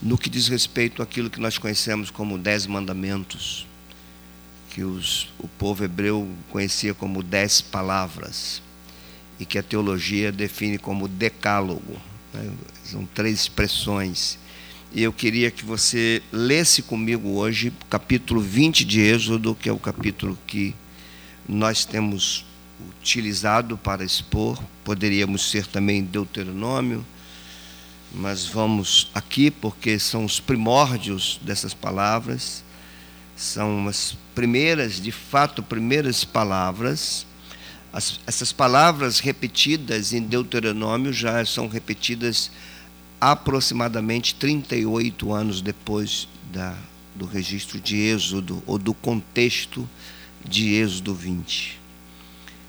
no que diz respeito àquilo que nós conhecemos como dez mandamentos, que os, o povo hebreu conhecia como dez palavras, e que a teologia define como decálogo. Né? São três expressões. E eu queria que você lesse comigo hoje o capítulo 20 de Êxodo, que é o capítulo que nós temos utilizado para expor, poderíamos ser também Deuteronômio, mas vamos aqui porque são os primórdios dessas palavras, são as primeiras, de fato, primeiras palavras. As, essas palavras repetidas em Deuteronômio já são repetidas aproximadamente 38 anos depois da, do registro de Êxodo, ou do contexto de Êxodo 20.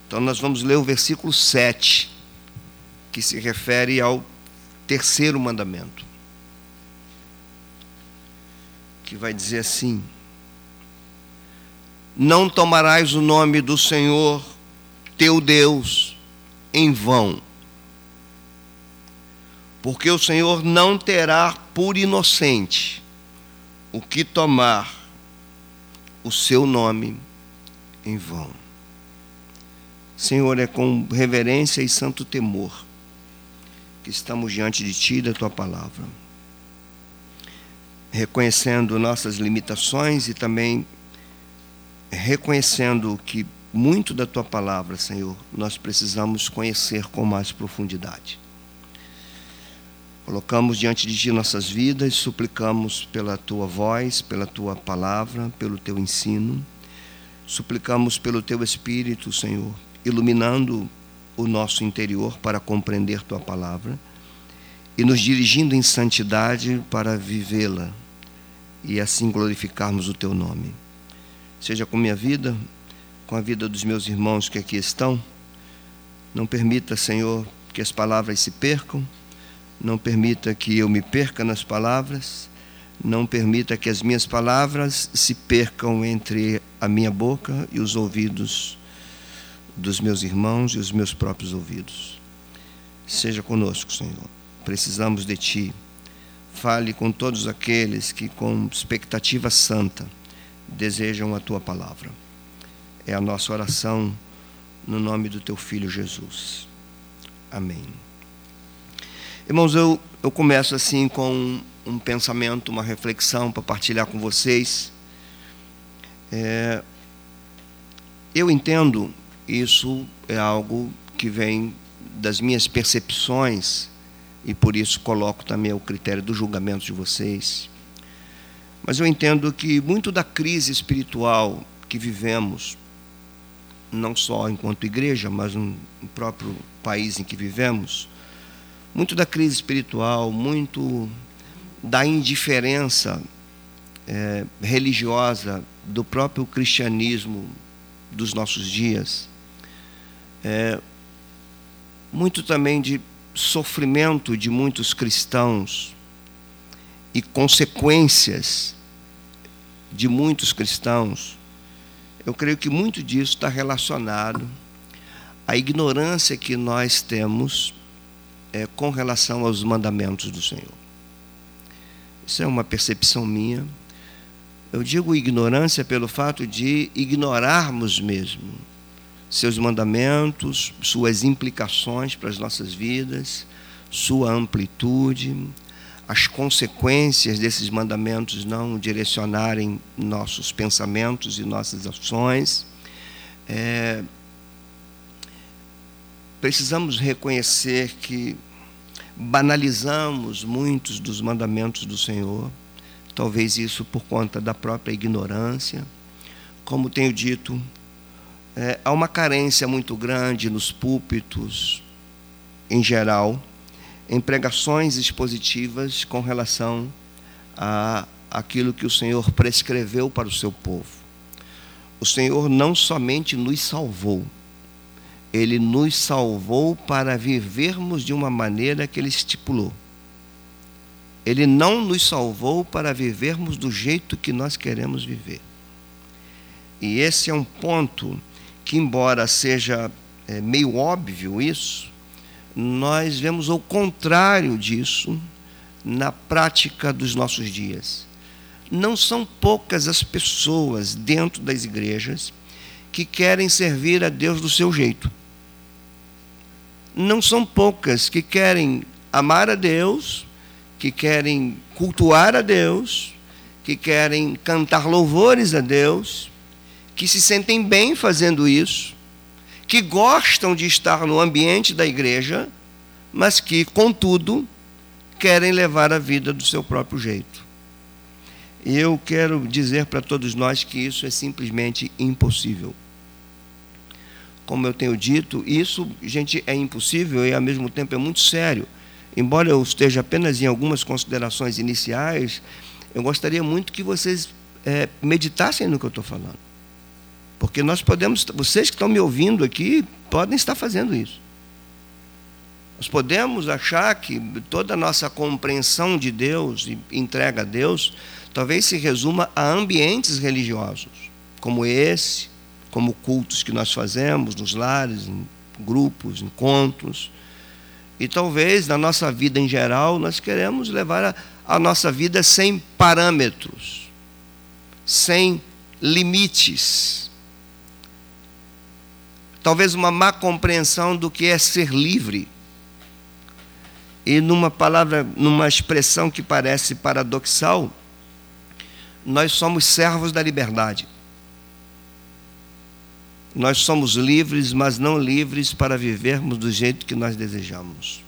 Então, nós vamos ler o versículo 7, que se refere ao terceiro mandamento, que vai dizer assim: Não tomarás o nome do Senhor teu Deus em vão, porque o Senhor não terá por inocente o que tomar o seu nome em vão. Senhor, é com reverência e santo temor que estamos diante de Ti e da Tua palavra, reconhecendo nossas limitações e também reconhecendo que muito da Tua palavra, Senhor, nós precisamos conhecer com mais profundidade. Colocamos diante de Ti nossas vidas, suplicamos pela Tua voz, pela Tua palavra, pelo Teu ensino, suplicamos pelo Teu Espírito, Senhor, iluminando o nosso interior para compreender tua palavra e nos dirigindo em santidade para vivê-la e assim glorificarmos o teu nome. Seja com minha vida, com a vida dos meus irmãos que aqui estão. Não permita, Senhor, que as palavras se percam, não permita que eu me perca nas palavras, não permita que as minhas palavras se percam entre a minha boca e os ouvidos dos meus irmãos e os meus próprios ouvidos. Seja conosco, Senhor. Precisamos de Ti. Fale com todos aqueles que, com expectativa santa, desejam a Tua palavra. É a nossa oração no nome do Teu Filho Jesus. Amém. Irmãos, eu, eu começo assim com um pensamento, uma reflexão para partilhar com vocês. É, eu entendo isso é algo que vem das minhas percepções e por isso coloco também o critério do julgamento de vocês. Mas eu entendo que muito da crise espiritual que vivemos, não só enquanto igreja, mas no próprio país em que vivemos, muito da crise espiritual, muito da indiferença é, religiosa do próprio cristianismo dos nossos dias, é, muito também de sofrimento de muitos cristãos e consequências de muitos cristãos, eu creio que muito disso está relacionado à ignorância que nós temos é, com relação aos mandamentos do Senhor. Isso é uma percepção minha. Eu digo ignorância pelo fato de ignorarmos mesmo seus mandamentos, suas implicações para as nossas vidas, sua amplitude, as consequências desses mandamentos não direcionarem nossos pensamentos e nossas ações. É, precisamos reconhecer que banalizamos muitos dos mandamentos do Senhor, talvez isso por conta da própria ignorância. Como tenho dito, é, há uma carência muito grande nos púlpitos, em geral, em pregações expositivas com relação a aquilo que o Senhor prescreveu para o seu povo. O Senhor não somente nos salvou, ele nos salvou para vivermos de uma maneira que ele estipulou. Ele não nos salvou para vivermos do jeito que nós queremos viver. E esse é um ponto que, embora seja é, meio óbvio isso, nós vemos o contrário disso na prática dos nossos dias. Não são poucas as pessoas dentro das igrejas que querem servir a Deus do seu jeito. Não são poucas que querem amar a Deus, que querem cultuar a Deus, que querem cantar louvores a Deus, que se sentem bem fazendo isso, que gostam de estar no ambiente da igreja, mas que, contudo, querem levar a vida do seu próprio jeito. E eu quero dizer para todos nós que isso é simplesmente impossível como eu tenho dito, isso, gente, é impossível e ao mesmo tempo é muito sério. Embora eu esteja apenas em algumas considerações iniciais, eu gostaria muito que vocês é, meditassem no que eu estou falando. Porque nós podemos, vocês que estão me ouvindo aqui, podem estar fazendo isso. Nós podemos achar que toda a nossa compreensão de Deus e entrega a Deus talvez se resuma a ambientes religiosos, como esse, como cultos que nós fazemos nos lares, em grupos, encontros. E talvez na nossa vida em geral nós queremos levar a, a nossa vida sem parâmetros, sem limites. Talvez uma má compreensão do que é ser livre. E numa palavra, numa expressão que parece paradoxal, nós somos servos da liberdade. Nós somos livres, mas não livres para vivermos do jeito que nós desejamos.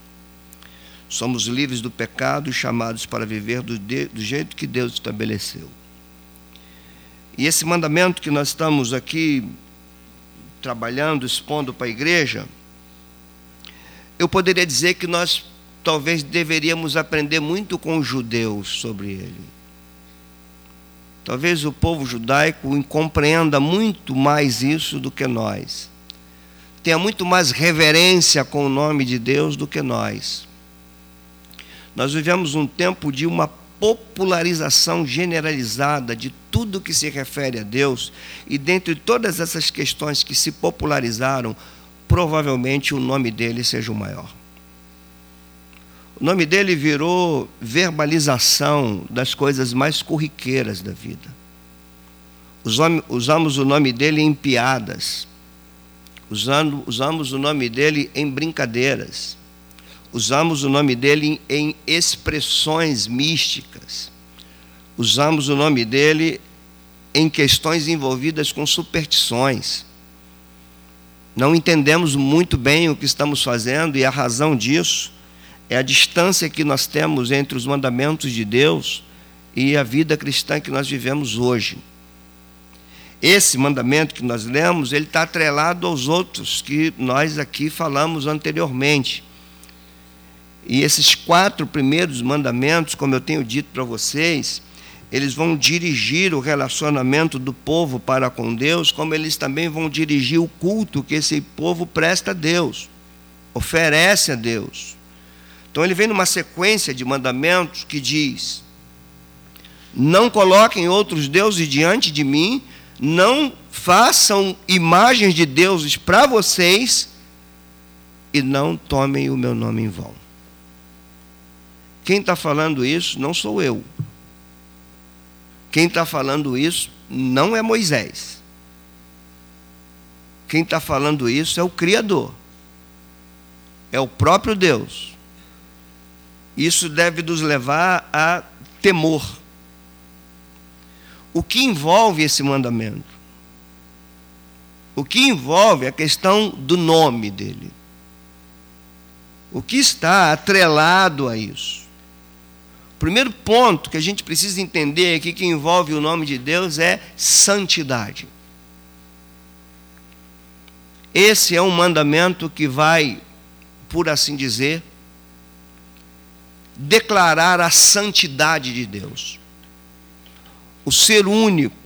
Somos livres do pecado chamados para viver do, de, do jeito que Deus estabeleceu. E esse mandamento que nós estamos aqui trabalhando, expondo para a igreja, eu poderia dizer que nós talvez deveríamos aprender muito com os judeus sobre ele. Talvez o povo judaico compreenda muito mais isso do que nós. Tenha muito mais reverência com o nome de Deus do que nós. Nós vivemos um tempo de uma popularização generalizada de tudo que se refere a Deus, e dentre todas essas questões que se popularizaram, provavelmente o nome dele seja o maior. O nome dele virou verbalização das coisas mais corriqueiras da vida. Usamos o nome dele em piadas, usamos o nome dele em brincadeiras, usamos o nome dele em expressões místicas, usamos o nome dele em questões envolvidas com superstições. Não entendemos muito bem o que estamos fazendo e a razão disso é a distância que nós temos entre os mandamentos de Deus e a vida cristã que nós vivemos hoje. Esse mandamento que nós lemos, ele está atrelado aos outros que nós aqui falamos anteriormente. E esses quatro primeiros mandamentos, como eu tenho dito para vocês, eles vão dirigir o relacionamento do povo para com Deus, como eles também vão dirigir o culto que esse povo presta a Deus, oferece a Deus. Então ele vem numa sequência de mandamentos que diz: Não coloquem outros deuses diante de mim, não façam imagens de deuses para vocês e não tomem o meu nome em vão. Quem está falando isso não sou eu. Quem está falando isso não é Moisés. Quem está falando isso é o Criador. É o próprio Deus. Isso deve nos levar a temor. O que envolve esse mandamento? O que envolve a questão do nome dele? O que está atrelado a isso? Primeiro ponto que a gente precisa entender aqui que envolve o nome de Deus é santidade. Esse é um mandamento que vai, por assim dizer, declarar a santidade de Deus. O ser único,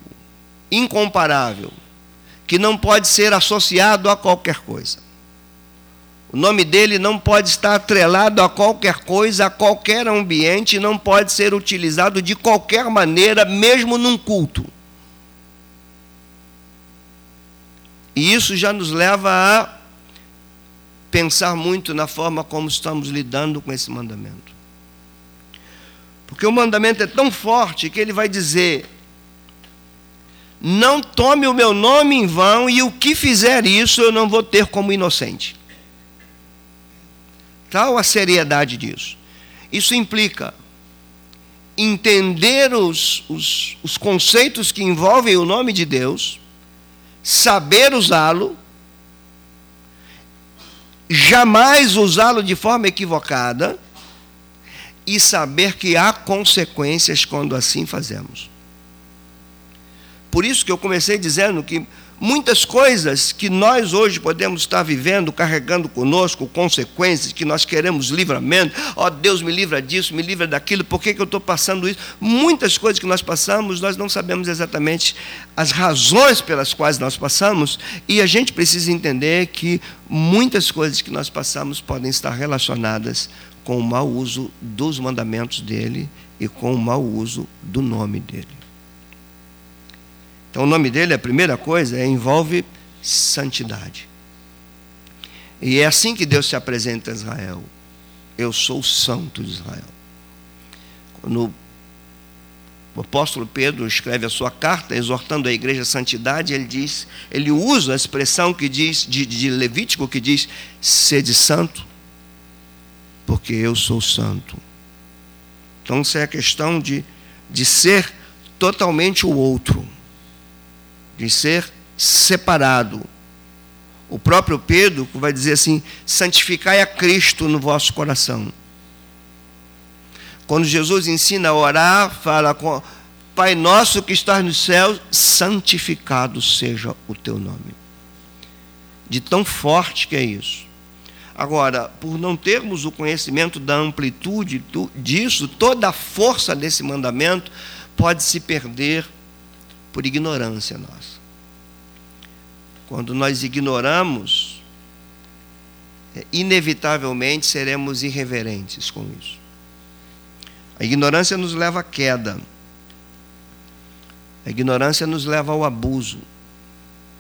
incomparável, que não pode ser associado a qualquer coisa. O nome dele não pode estar atrelado a qualquer coisa, a qualquer ambiente, não pode ser utilizado de qualquer maneira, mesmo num culto. E isso já nos leva a pensar muito na forma como estamos lidando com esse mandamento. Porque o mandamento é tão forte que ele vai dizer: Não tome o meu nome em vão, e o que fizer isso eu não vou ter como inocente. Tal a seriedade disso. Isso implica entender os, os, os conceitos que envolvem o nome de Deus, saber usá-lo, jamais usá-lo de forma equivocada e saber que há consequências quando assim fazemos. Por isso que eu comecei dizendo que muitas coisas que nós hoje podemos estar vivendo, carregando conosco, consequências, que nós queremos livramento, ó oh, Deus me livra disso, me livra daquilo, por que, que eu estou passando isso? Muitas coisas que nós passamos, nós não sabemos exatamente as razões pelas quais nós passamos, e a gente precisa entender que muitas coisas que nós passamos podem estar relacionadas com o mau uso dos mandamentos dele e com o mau uso do nome dele. Então, o nome dele, a primeira coisa, é, envolve santidade. E é assim que Deus se apresenta a Israel. Eu sou o santo de Israel. Quando o apóstolo Pedro escreve a sua carta exortando a igreja à santidade, ele diz, ele usa a expressão que diz de, de Levítico que diz: "Sede santo, porque eu sou santo". Então, isso é a questão de de ser totalmente o outro de ser separado. O próprio Pedro vai dizer assim: santificai a Cristo no vosso coração. Quando Jesus ensina a orar, fala com Pai nosso que estás no céu, santificado seja o teu nome. De tão forte que é isso. Agora, por não termos o conhecimento da amplitude disso, toda a força desse mandamento pode se perder por ignorância nossa. Quando nós ignoramos, é, inevitavelmente seremos irreverentes com isso. A ignorância nos leva à queda. A ignorância nos leva ao abuso.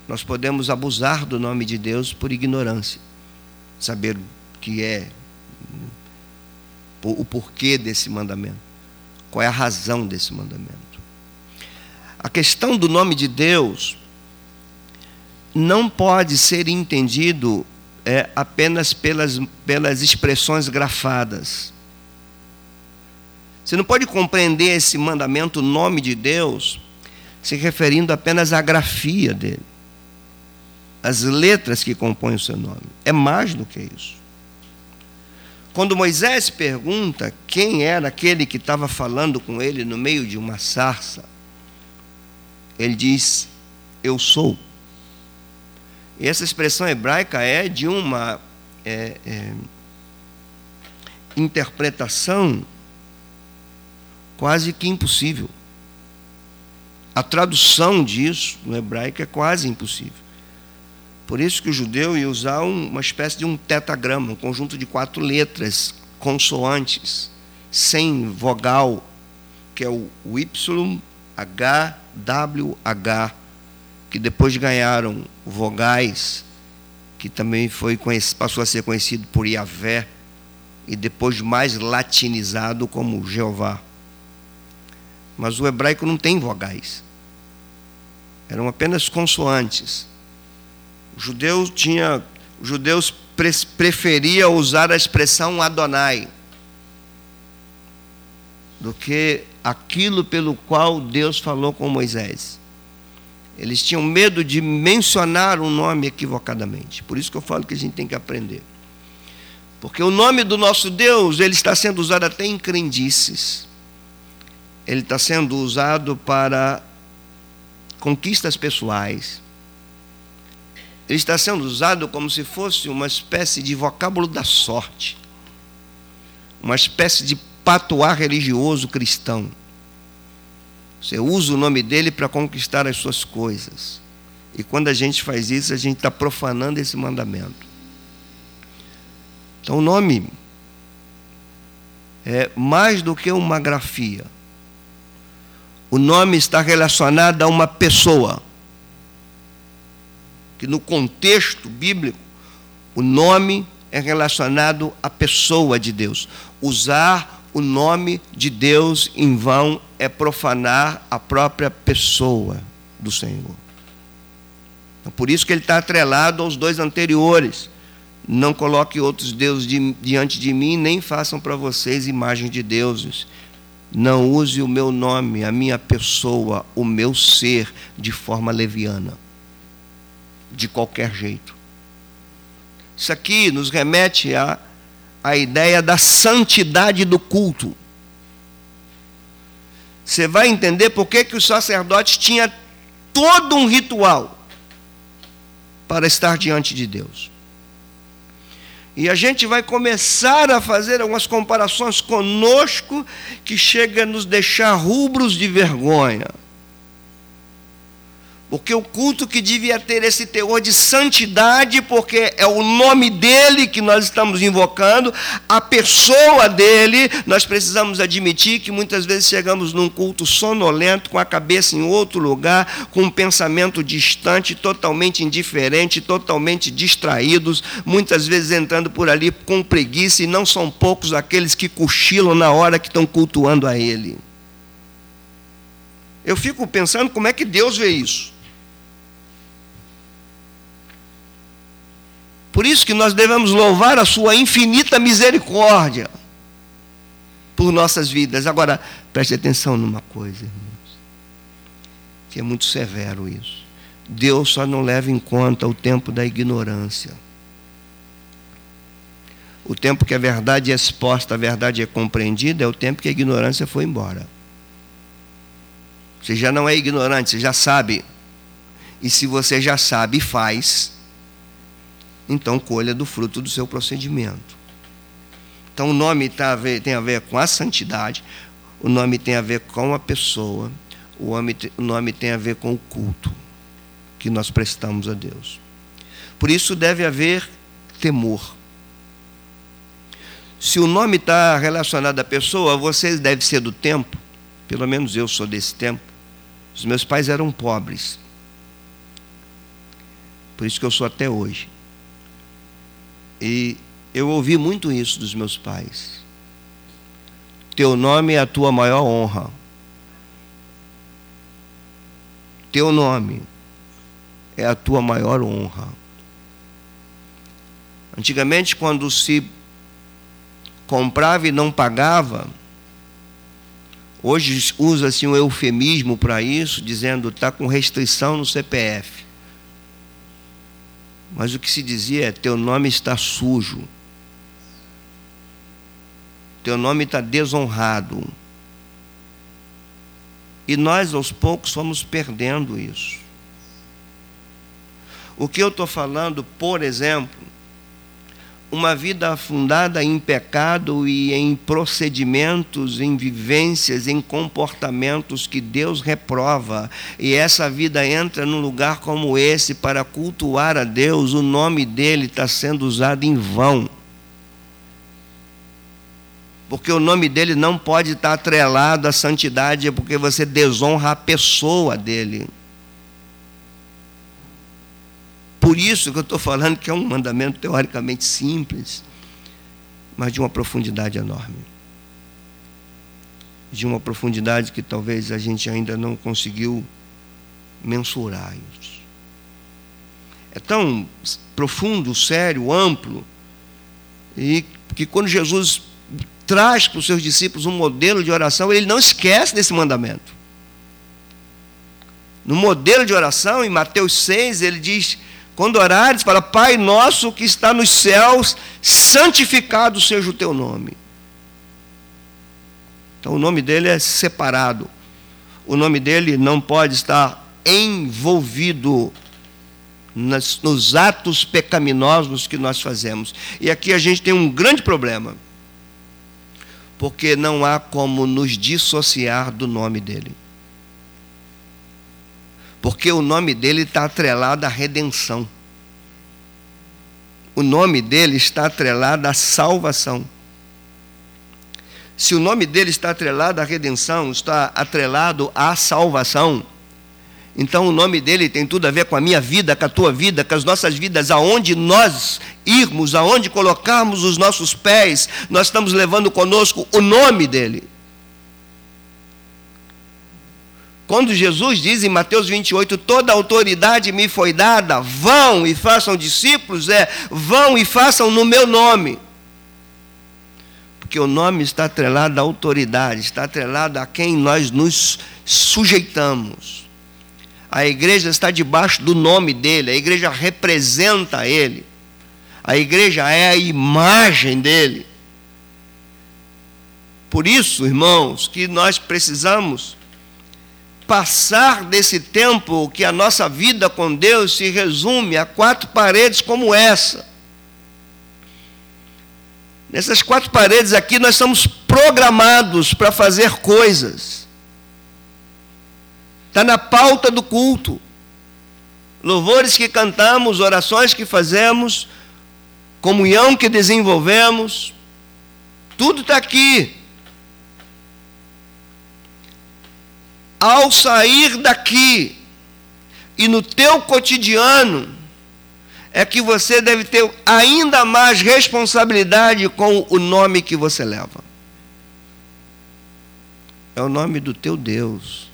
Nós podemos abusar do nome de Deus por ignorância. Saber o que é, o porquê desse mandamento. Qual é a razão desse mandamento. A questão do nome de Deus não pode ser entendido é, apenas pelas, pelas expressões grafadas. Você não pode compreender esse mandamento, nome de Deus, se referindo apenas à grafia dele, as letras que compõem o seu nome. É mais do que isso. Quando Moisés pergunta quem era aquele que estava falando com ele no meio de uma sarça, ele diz: Eu sou. E essa expressão hebraica é de uma é, é, interpretação quase que impossível. A tradução disso no hebraico é quase impossível. Por isso que o judeu ia usar uma espécie de um tetagrama, um conjunto de quatro letras, consoantes, sem vogal, que é o Y, H, WH, que depois ganharam vogais, que também foi passou a ser conhecido por Yahvé, e depois mais latinizado como Jeová. Mas o hebraico não tem vogais. Eram apenas consoantes. O judeu tinha, os judeus preferia usar a expressão Adonai do que aquilo pelo qual Deus falou com Moisés. Eles tinham medo de mencionar um nome equivocadamente. Por isso que eu falo que a gente tem que aprender. Porque o nome do nosso Deus, ele está sendo usado até em crendices. Ele está sendo usado para conquistas pessoais. Ele está sendo usado como se fosse uma espécie de vocábulo da sorte. Uma espécie de patuar religioso cristão. Você usa o nome dele para conquistar as suas coisas. E quando a gente faz isso, a gente está profanando esse mandamento. Então, o nome é mais do que uma grafia. O nome está relacionado a uma pessoa. Que no contexto bíblico, o nome é relacionado à pessoa de Deus. Usar o nome de Deus em vão é profanar a própria pessoa do Senhor. Então, por isso que ele está atrelado aos dois anteriores. Não coloque outros deuses de, diante de mim, nem façam para vocês imagem de deuses. Não use o meu nome, a minha pessoa, o meu ser de forma leviana, de qualquer jeito. Isso aqui nos remete à, à ideia da santidade do culto. Você vai entender por que, que os sacerdotes tinham todo um ritual para estar diante de Deus. E a gente vai começar a fazer algumas comparações conosco que chega a nos deixar rubros de vergonha. Porque o culto que devia ter esse teor de santidade, porque é o nome dele que nós estamos invocando, a pessoa dele, nós precisamos admitir que muitas vezes chegamos num culto sonolento, com a cabeça em outro lugar, com um pensamento distante, totalmente indiferente, totalmente distraídos, muitas vezes entrando por ali com preguiça, e não são poucos aqueles que cochilam na hora que estão cultuando a ele. Eu fico pensando como é que Deus vê isso. Por isso que nós devemos louvar a sua infinita misericórdia por nossas vidas. Agora, preste atenção numa coisa, irmãos, que é muito severo isso. Deus só não leva em conta o tempo da ignorância. O tempo que a verdade é exposta, a verdade é compreendida, é o tempo que a ignorância foi embora. Você já não é ignorante, você já sabe. E se você já sabe faz, então colha do fruto do seu procedimento. Então o nome tá tem a ver com a santidade, o nome tem a ver com a pessoa, o nome, o nome tem a ver com o culto que nós prestamos a Deus. Por isso deve haver temor. Se o nome está relacionado à pessoa, você deve ser do tempo, pelo menos eu sou desse tempo. Os meus pais eram pobres. Por isso que eu sou até hoje. E eu ouvi muito isso dos meus pais. Teu nome é a tua maior honra. Teu nome é a tua maior honra. Antigamente, quando se comprava e não pagava, hoje usa-se um eufemismo para isso, dizendo está com restrição no CPF. Mas o que se dizia é: teu nome está sujo, teu nome está desonrado. E nós, aos poucos, fomos perdendo isso. O que eu estou falando, por exemplo, uma vida afundada em pecado e em procedimentos, em vivências, em comportamentos que Deus reprova, e essa vida entra num lugar como esse para cultuar a Deus, o nome dele está sendo usado em vão. Porque o nome dele não pode estar atrelado à santidade, porque você desonra a pessoa dele. Por isso que eu estou falando que é um mandamento teoricamente simples, mas de uma profundidade enorme. De uma profundidade que talvez a gente ainda não conseguiu mensurar isso. É tão profundo, sério, amplo, e que quando Jesus traz para os seus discípulos um modelo de oração, ele não esquece desse mandamento. No modelo de oração, em Mateus 6, ele diz quando orares, fala, Pai nosso que está nos céus, santificado seja o teu nome. Então o nome dele é separado. O nome dele não pode estar envolvido nas, nos atos pecaminosos que nós fazemos. E aqui a gente tem um grande problema. Porque não há como nos dissociar do nome dele porque o nome dele está atrelado à redenção. O nome dele está atrelado à salvação. Se o nome dele está atrelado à redenção, está atrelado à salvação, Então o nome dele tem tudo a ver com a minha vida, com a tua vida, com as nossas vidas, aonde nós irmos, aonde colocarmos os nossos pés, nós estamos levando conosco o nome dele. Quando Jesus diz em Mateus 28, toda autoridade me foi dada, vão e façam discípulos, é vão e façam no meu nome. Porque o nome está atrelado à autoridade, está atrelado a quem nós nos sujeitamos. A igreja está debaixo do nome dele, a igreja representa ele, a igreja é a imagem dele. Por isso, irmãos, que nós precisamos passar desse tempo que a nossa vida com Deus se resume a quatro paredes como essa. Nessas quatro paredes aqui nós somos programados para fazer coisas. Está na pauta do culto. Louvores que cantamos, orações que fazemos, comunhão que desenvolvemos, tudo está aqui. Ao sair daqui e no teu cotidiano, é que você deve ter ainda mais responsabilidade com o nome que você leva. É o nome do teu Deus,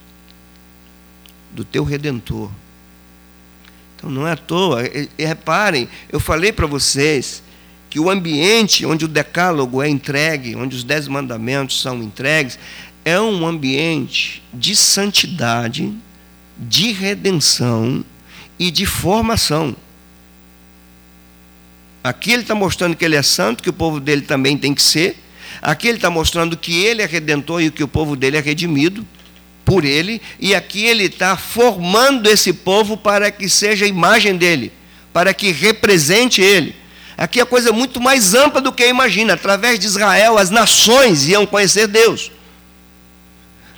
do teu redentor. Então não é à toa, e, e reparem, eu falei para vocês que o ambiente onde o decálogo é entregue, onde os dez mandamentos são entregues, é um ambiente de santidade, de redenção e de formação. Aqui ele está mostrando que ele é santo, que o povo dele também tem que ser. Aqui ele está mostrando que ele é redentor e que o povo dele é redimido por ele. E aqui ele está formando esse povo para que seja a imagem dele, para que represente ele. Aqui é coisa muito mais ampla do que imagina. Através de Israel, as nações iam conhecer Deus.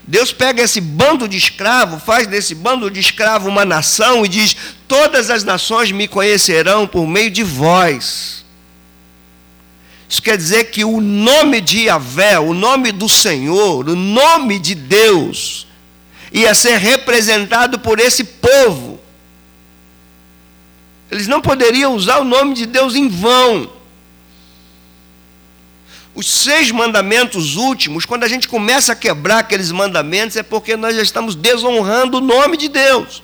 Deus pega esse bando de escravo, faz desse bando de escravo uma nação e diz: Todas as nações me conhecerão por meio de vós. Isso quer dizer que o nome de Yahvé, o nome do Senhor, o nome de Deus, ia ser representado por esse povo. Eles não poderiam usar o nome de Deus em vão os seis mandamentos últimos, quando a gente começa a quebrar aqueles mandamentos, é porque nós já estamos desonrando o nome de Deus.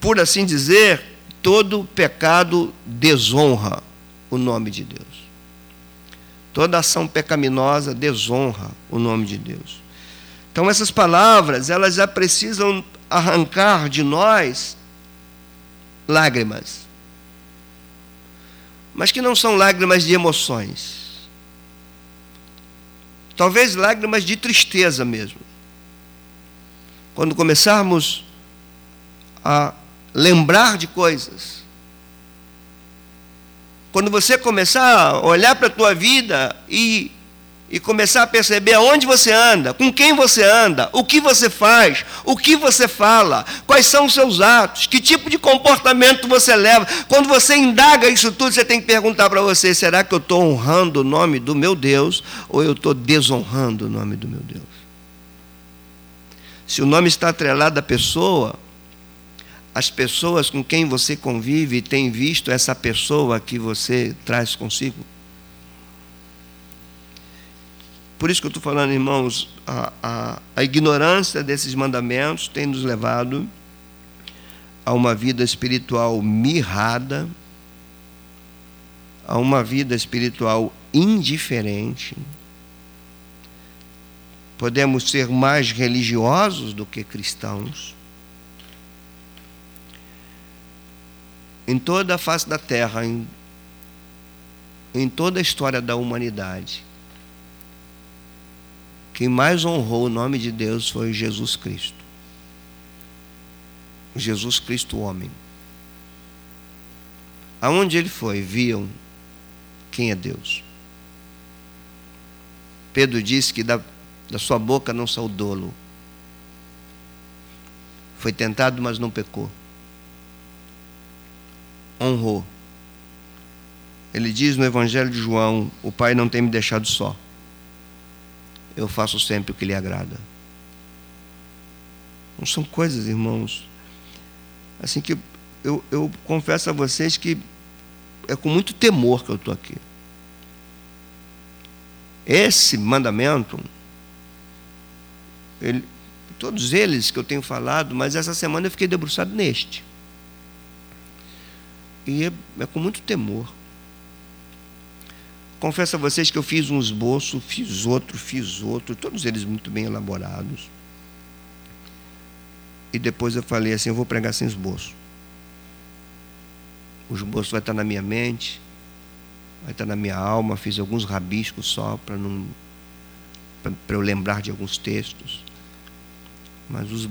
Por assim dizer, todo pecado desonra o nome de Deus. Toda ação pecaminosa desonra o nome de Deus. Então essas palavras, elas já precisam arrancar de nós lágrimas mas que não são lágrimas de emoções. Talvez lágrimas de tristeza mesmo. Quando começarmos a lembrar de coisas, quando você começar a olhar para a tua vida e e começar a perceber aonde você anda, com quem você anda, o que você faz, o que você fala, quais são os seus atos, que tipo de comportamento você leva. Quando você indaga isso tudo, você tem que perguntar para você: será que eu estou honrando o nome do meu Deus ou eu estou desonrando o nome do meu Deus? Se o nome está atrelado à pessoa, as pessoas com quem você convive têm visto essa pessoa que você traz consigo. Por isso que eu estou falando, irmãos, a, a, a ignorância desses mandamentos tem nos levado a uma vida espiritual mirrada, a uma vida espiritual indiferente. Podemos ser mais religiosos do que cristãos. Em toda a face da terra, em, em toda a história da humanidade, quem mais honrou o nome de Deus foi Jesus Cristo. Jesus Cristo, homem. Aonde ele foi, viam quem é Deus. Pedro disse que da, da sua boca não saiu dolo. Foi tentado, mas não pecou. Honrou. Ele diz no Evangelho de João: O Pai não tem me deixado só eu faço sempre o que lhe agrada. Não são coisas, irmãos, assim que eu, eu confesso a vocês que é com muito temor que eu estou aqui. Esse mandamento, ele, todos eles que eu tenho falado, mas essa semana eu fiquei debruçado neste. E é, é com muito temor. Confesso a vocês que eu fiz um esboço, fiz outro, fiz outro, todos eles muito bem elaborados. E depois eu falei assim: eu vou pregar sem esboço. O esboço vai estar na minha mente, vai estar na minha alma. Fiz alguns rabiscos só para não para eu lembrar de alguns textos. Mas os,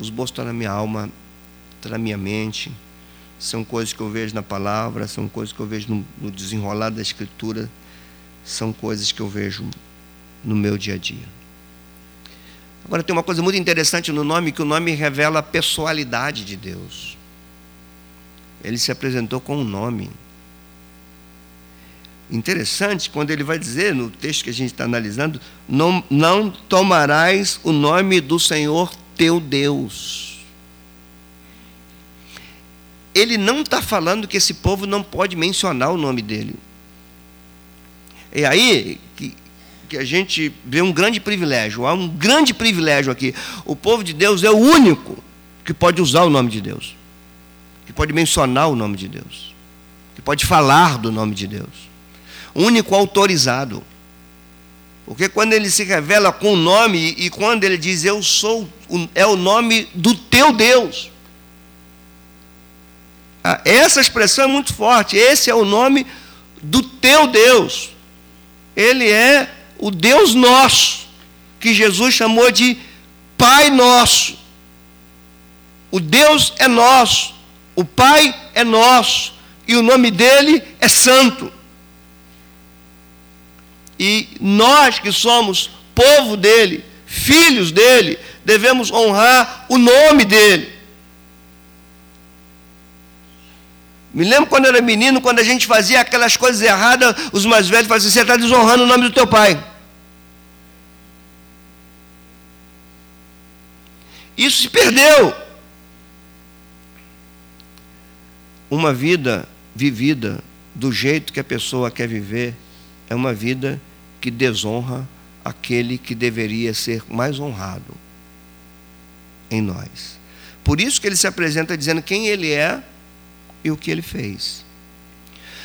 os esboços estão na minha alma, estão na minha mente. São coisas que eu vejo na palavra, são coisas que eu vejo no, no desenrolar da escritura, são coisas que eu vejo no meu dia a dia. Agora tem uma coisa muito interessante no nome, que o nome revela a pessoalidade de Deus. Ele se apresentou com um nome. Interessante quando ele vai dizer no texto que a gente está analisando: não, não tomarás o nome do Senhor teu Deus. Ele não está falando que esse povo não pode mencionar o nome dele. É aí que, que a gente vê um grande privilégio. Há um grande privilégio aqui. O povo de Deus é o único que pode usar o nome de Deus, que pode mencionar o nome de Deus, que pode falar do nome de Deus único autorizado. Porque quando ele se revela com o nome e quando ele diz eu sou, é o nome do teu Deus. Ah, essa expressão é muito forte. Esse é o nome do teu Deus. Ele é o Deus nosso, que Jesus chamou de Pai nosso. O Deus é nosso, o Pai é nosso, e o nome dele é Santo. E nós que somos povo dele, filhos dele, devemos honrar o nome dele. Me lembro quando era menino, quando a gente fazia aquelas coisas erradas, os mais velhos faziam assim: você está desonrando o nome do teu pai. Isso se perdeu. Uma vida vivida do jeito que a pessoa quer viver é uma vida que desonra aquele que deveria ser mais honrado em nós. Por isso que ele se apresenta dizendo quem ele é e o que ele fez.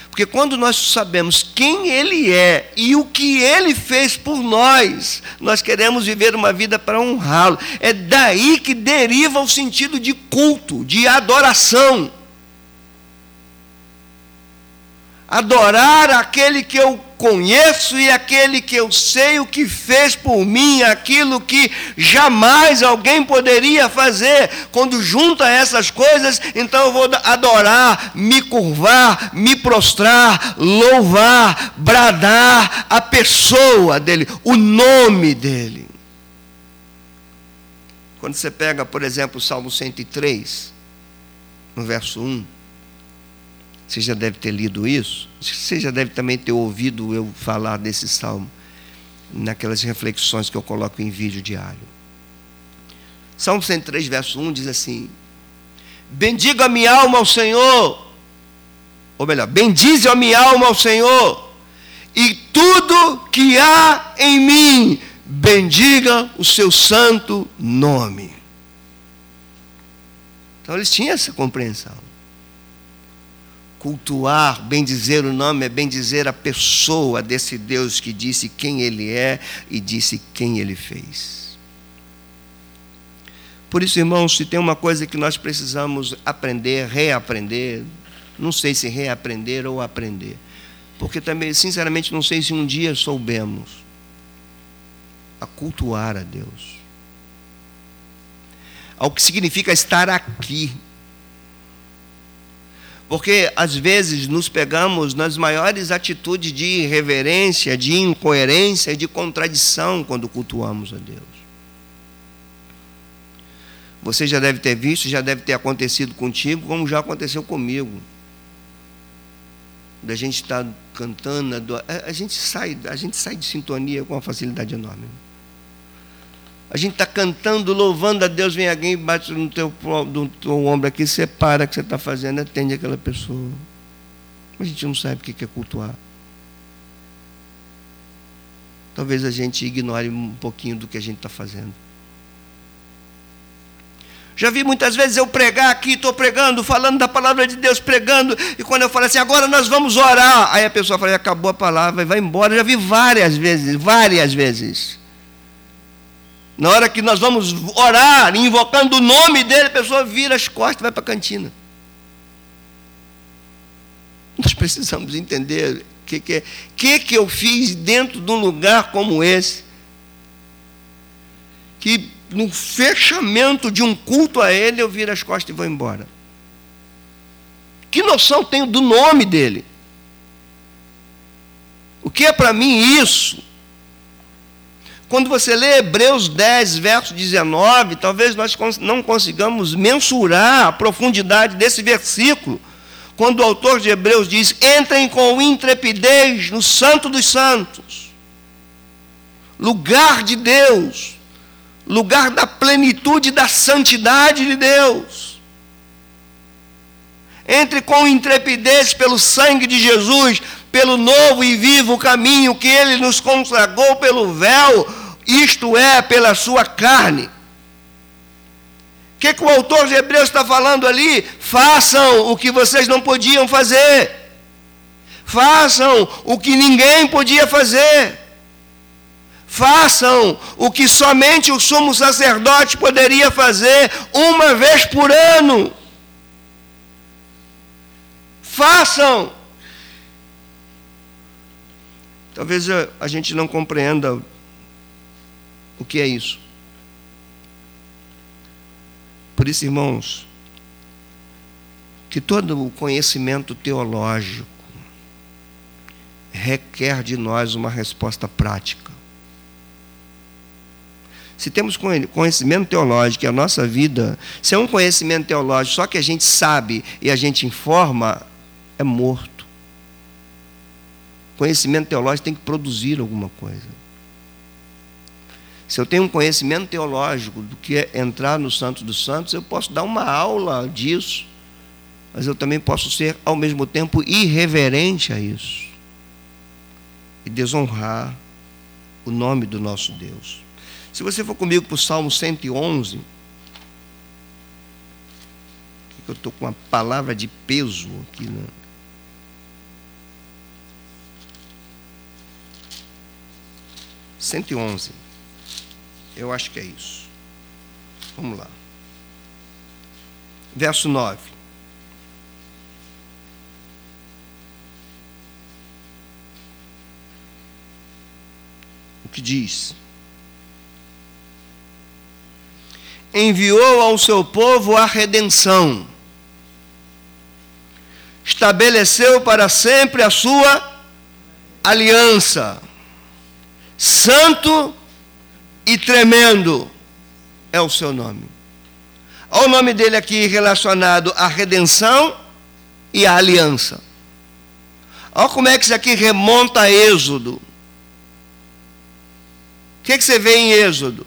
Porque quando nós sabemos quem ele é e o que ele fez por nós, nós queremos viver uma vida para honrá-lo. É daí que deriva o sentido de culto, de adoração. Adorar aquele que eu conheço e aquele que eu sei o que fez por mim, aquilo que jamais alguém poderia fazer. Quando junta essas coisas, então eu vou adorar, me curvar, me prostrar, louvar, bradar a pessoa dele, o nome dele. Quando você pega, por exemplo, o Salmo 103, no verso 1, você já deve ter lido isso. Você já deve também ter ouvido eu falar desse salmo naquelas reflexões que eu coloco em vídeo diário. Salmo 103, verso 1 diz assim: Bendiga a minha alma ao Senhor, ou melhor, bendize a minha alma ao Senhor, e tudo que há em mim, bendiga o seu santo nome. Então eles tinham essa compreensão cultuar, bem dizer o nome, é bem dizer a pessoa desse Deus que disse quem Ele é e disse quem Ele fez. Por isso, irmãos, se tem uma coisa que nós precisamos aprender, reaprender, não sei se reaprender ou aprender, porque também, sinceramente, não sei se um dia soubemos a cultuar a Deus. Ao que significa estar aqui porque às vezes nos pegamos nas maiores atitudes de irreverência, de incoerência, de contradição quando cultuamos a Deus. Você já deve ter visto, já deve ter acontecido contigo, como já aconteceu comigo. Da gente estar tá cantando, a gente sai, a gente sai de sintonia com uma facilidade enorme. A gente está cantando, louvando a Deus, vem alguém e bate no teu, no teu ombro aqui, separa o que você está fazendo, atende aquela pessoa. A gente não sabe o que é cultuar. Talvez a gente ignore um pouquinho do que a gente está fazendo. Já vi muitas vezes eu pregar aqui, estou pregando, falando da palavra de Deus, pregando, e quando eu falo assim, agora nós vamos orar, aí a pessoa fala, acabou a palavra, vai embora. Já vi várias vezes, várias vezes. Na hora que nós vamos orar, invocando o nome dele, a pessoa vira as costas e vai para a cantina. Nós precisamos entender o que, que, que, que eu fiz dentro de um lugar como esse, que no fechamento de um culto a ele, eu viro as costas e vou embora. Que noção tenho do nome dele? O que é para mim isso? Quando você lê Hebreus 10, verso 19, talvez nós não consigamos mensurar a profundidade desse versículo. Quando o autor de Hebreus diz: entrem com intrepidez no Santo dos Santos, lugar de Deus, lugar da plenitude da santidade de Deus. Entre com intrepidez pelo sangue de Jesus, pelo novo e vivo caminho que ele nos consagrou pelo véu, isto é, pela sua carne. O que, que o autor de Hebreus está falando ali? Façam o que vocês não podiam fazer. Façam o que ninguém podia fazer façam o que somente o sumo sacerdote poderia fazer uma vez por ano. Façam. Talvez a gente não compreenda o que é isso. Por isso, irmãos, que todo o conhecimento teológico requer de nós uma resposta prática. Se temos conhecimento teológico e a nossa vida, se é um conhecimento teológico só que a gente sabe e a gente informa, é morto. Conhecimento teológico tem que produzir alguma coisa. Se eu tenho um conhecimento teológico do que é entrar no Santo dos Santos, eu posso dar uma aula disso, mas eu também posso ser, ao mesmo tempo, irreverente a isso e desonrar o nome do nosso Deus. Se você for comigo para o Salmo 111, que eu estou com uma palavra de peso aqui, né? Cento e onze. Eu acho que é isso. Vamos lá. Verso 9. O que diz? enviou ao seu povo a redenção, estabeleceu para sempre a sua aliança, santo e tremendo é o seu nome. Olha o nome dele aqui relacionado à redenção e à aliança. Olha como é que isso aqui remonta a Êxodo. O que, que você vê em Êxodo?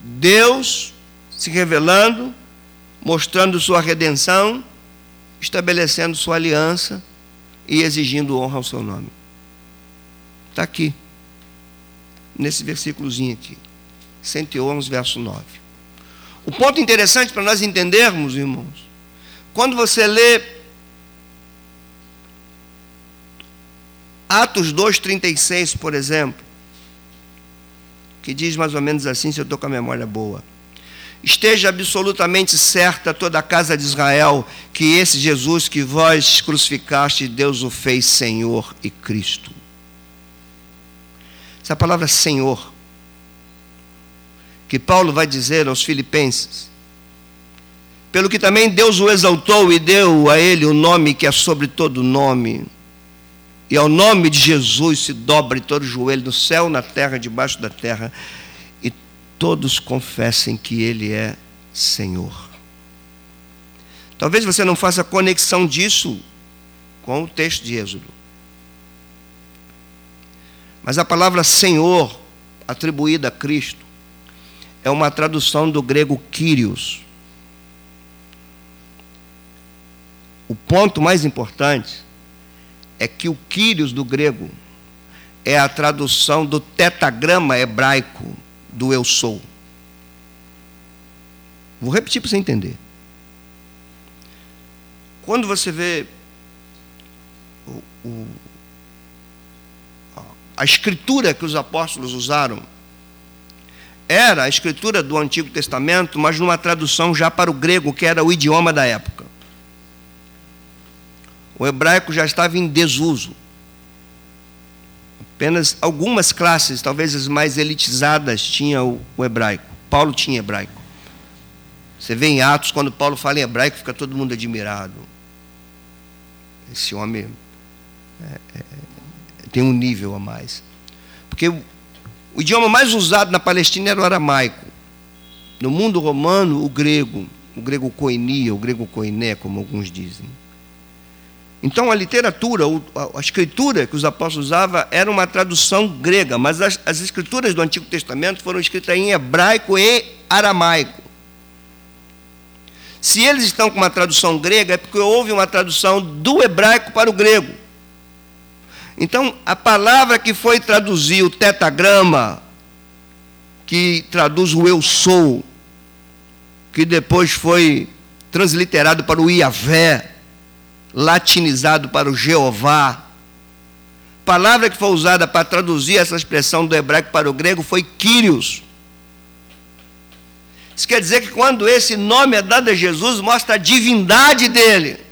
Deus se revelando, mostrando sua redenção, estabelecendo sua aliança e exigindo honra ao seu nome. Está aqui, nesse versículozinho aqui, 111, verso 9. O ponto interessante para nós entendermos, irmãos, quando você lê Atos 2,36, por exemplo, que diz mais ou menos assim, se eu estou com a memória boa. Esteja absolutamente certa toda a casa de Israel que esse Jesus que vós crucificaste, Deus o fez Senhor e Cristo. Essa palavra Senhor, que Paulo vai dizer aos Filipenses, pelo que também Deus o exaltou e deu a ele o nome que é sobre todo nome, e ao nome de Jesus se dobre todo o joelho no céu, na terra, debaixo da terra, e todos confessem que Ele é Senhor. Talvez você não faça conexão disso com o texto de Êxodo. Mas a palavra Senhor, atribuída a Cristo, é uma tradução do grego Kyrios. O ponto mais importante é que o Kyrios do grego é a tradução do tetagrama hebraico do eu sou. Vou repetir para você entender. Quando você vê o, o, a escritura que os apóstolos usaram, era a escritura do Antigo Testamento, mas numa tradução já para o grego, que era o idioma da época. O hebraico já estava em desuso. Apenas algumas classes, talvez as mais elitizadas, tinham o hebraico. Paulo tinha hebraico. Você vê em Atos, quando Paulo fala em hebraico, fica todo mundo admirado. Esse homem é, é, tem um nível a mais. Porque o, idioma mais usado na Palestina era o aramaico. No mundo romano, o grego, o grego koinia, o grego koiné, como alguns dizem. Então a literatura, a escritura que os apóstolos usavam era uma tradução grega, mas as, as escrituras do Antigo Testamento foram escritas em hebraico e aramaico. Se eles estão com uma tradução grega, é porque houve uma tradução do hebraico para o grego. Então, a palavra que foi traduzir o tetagrama, que traduz o eu sou, que depois foi transliterado para o Iavé, latinizado para o Jeová, palavra que foi usada para traduzir essa expressão do hebraico para o grego foi Kyrios. Isso quer dizer que quando esse nome é dado a Jesus, mostra a divindade dele.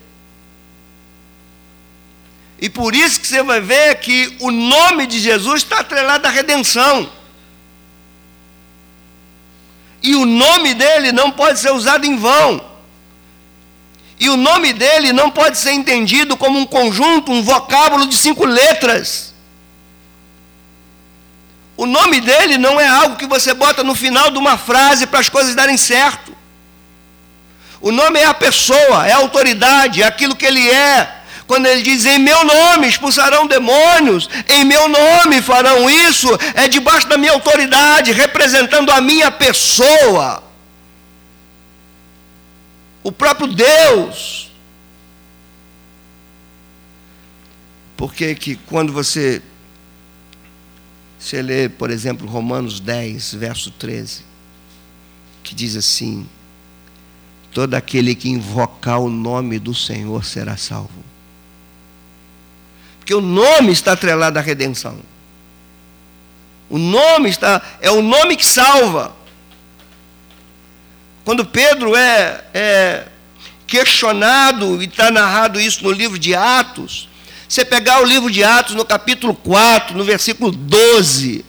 E por isso que você vai ver que o nome de Jesus está atrelado à redenção. E o nome dele não pode ser usado em vão. E o nome dele não pode ser entendido como um conjunto, um vocábulo de cinco letras. O nome dele não é algo que você bota no final de uma frase para as coisas darem certo. O nome é a pessoa, é a autoridade, é aquilo que ele é. Quando ele diz em meu nome expulsarão demônios, em meu nome farão isso, é debaixo da minha autoridade, representando a minha pessoa. O próprio Deus. Porque que quando você você lê, por exemplo, Romanos 10, verso 13, que diz assim: Todo aquele que invocar o nome do Senhor será salvo. Porque o nome está atrelado à redenção. O nome está, é o nome que salva. Quando Pedro é, é questionado, e está narrado isso no livro de Atos, você pegar o livro de Atos, no capítulo 4, no versículo 12,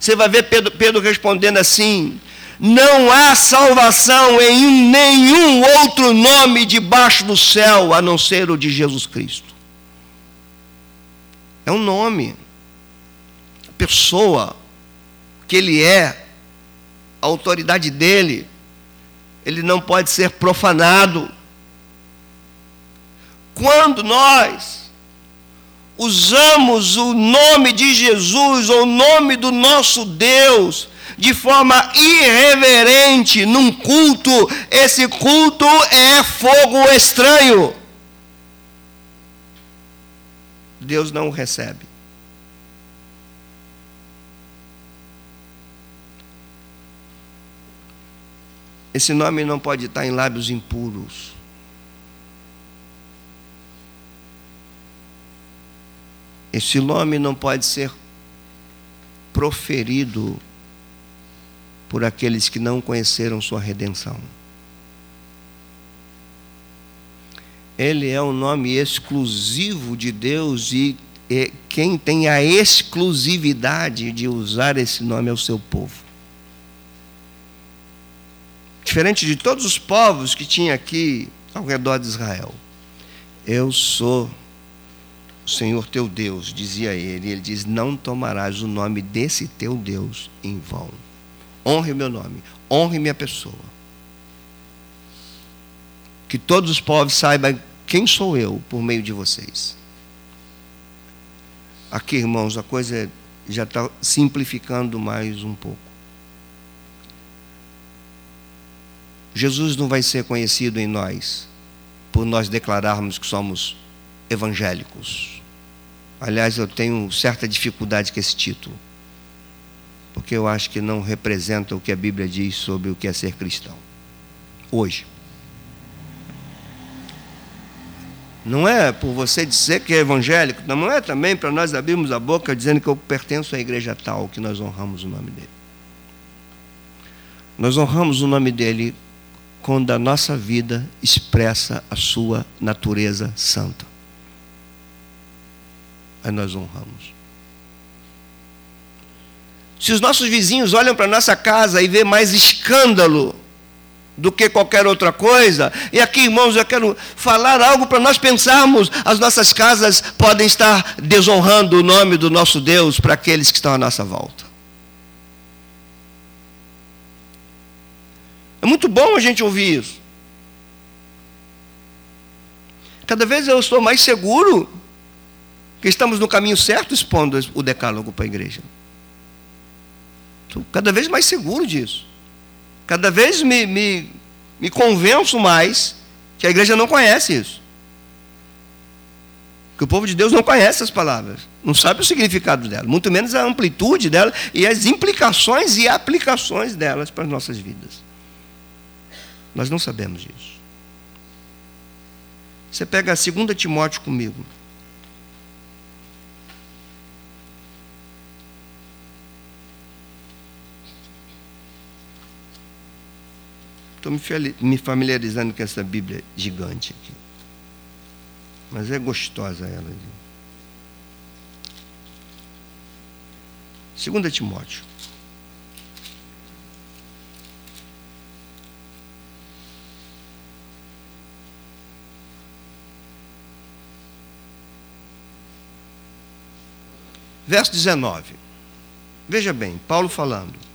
você vai ver Pedro, Pedro respondendo assim: Não há salvação em nenhum outro nome debaixo do céu a não ser o de Jesus Cristo. É um nome, a pessoa que ele é, a autoridade dele, ele não pode ser profanado. Quando nós usamos o nome de Jesus ou o nome do nosso Deus de forma irreverente num culto, esse culto é fogo estranho. Deus não o recebe. Esse nome não pode estar em lábios impuros. Esse nome não pode ser proferido por aqueles que não conheceram sua redenção. Ele é um nome exclusivo de Deus e quem tem a exclusividade de usar esse nome é o seu povo. Diferente de todos os povos que tinha aqui ao redor de Israel. Eu sou o Senhor teu Deus, dizia ele, ele diz: Não tomarás o nome desse teu Deus em vão. Honre o meu nome, honre minha pessoa. Que todos os povos saibam quem sou eu por meio de vocês. Aqui, irmãos, a coisa já está simplificando mais um pouco. Jesus não vai ser conhecido em nós por nós declararmos que somos evangélicos. Aliás, eu tenho certa dificuldade com esse título, porque eu acho que não representa o que a Bíblia diz sobre o que é ser cristão. Hoje. Não é por você dizer que é evangélico, não é também para nós abrirmos a boca dizendo que eu pertenço à igreja tal, que nós honramos o nome dele. Nós honramos o nome dele quando a nossa vida expressa a sua natureza santa. Aí nós honramos. Se os nossos vizinhos olham para nossa casa e vê mais escândalo do que qualquer outra coisa, e aqui, irmãos, eu quero falar algo para nós pensarmos: as nossas casas podem estar desonrando o nome do nosso Deus para aqueles que estão à nossa volta. É muito bom a gente ouvir isso. Cada vez eu estou mais seguro que estamos no caminho certo expondo o decálogo para a igreja. Estou cada vez mais seguro disso. Cada vez me, me, me convenço mais que a igreja não conhece isso. Que o povo de Deus não conhece as palavras, não sabe o significado dela, muito menos a amplitude dela e as implicações e aplicações delas para as nossas vidas. Nós não sabemos disso. Você pega a 2 Timóteo comigo. Estou me familiarizando com essa Bíblia gigante aqui. Mas é gostosa ela. 2 Timóteo. Verso 19. Veja bem, Paulo falando.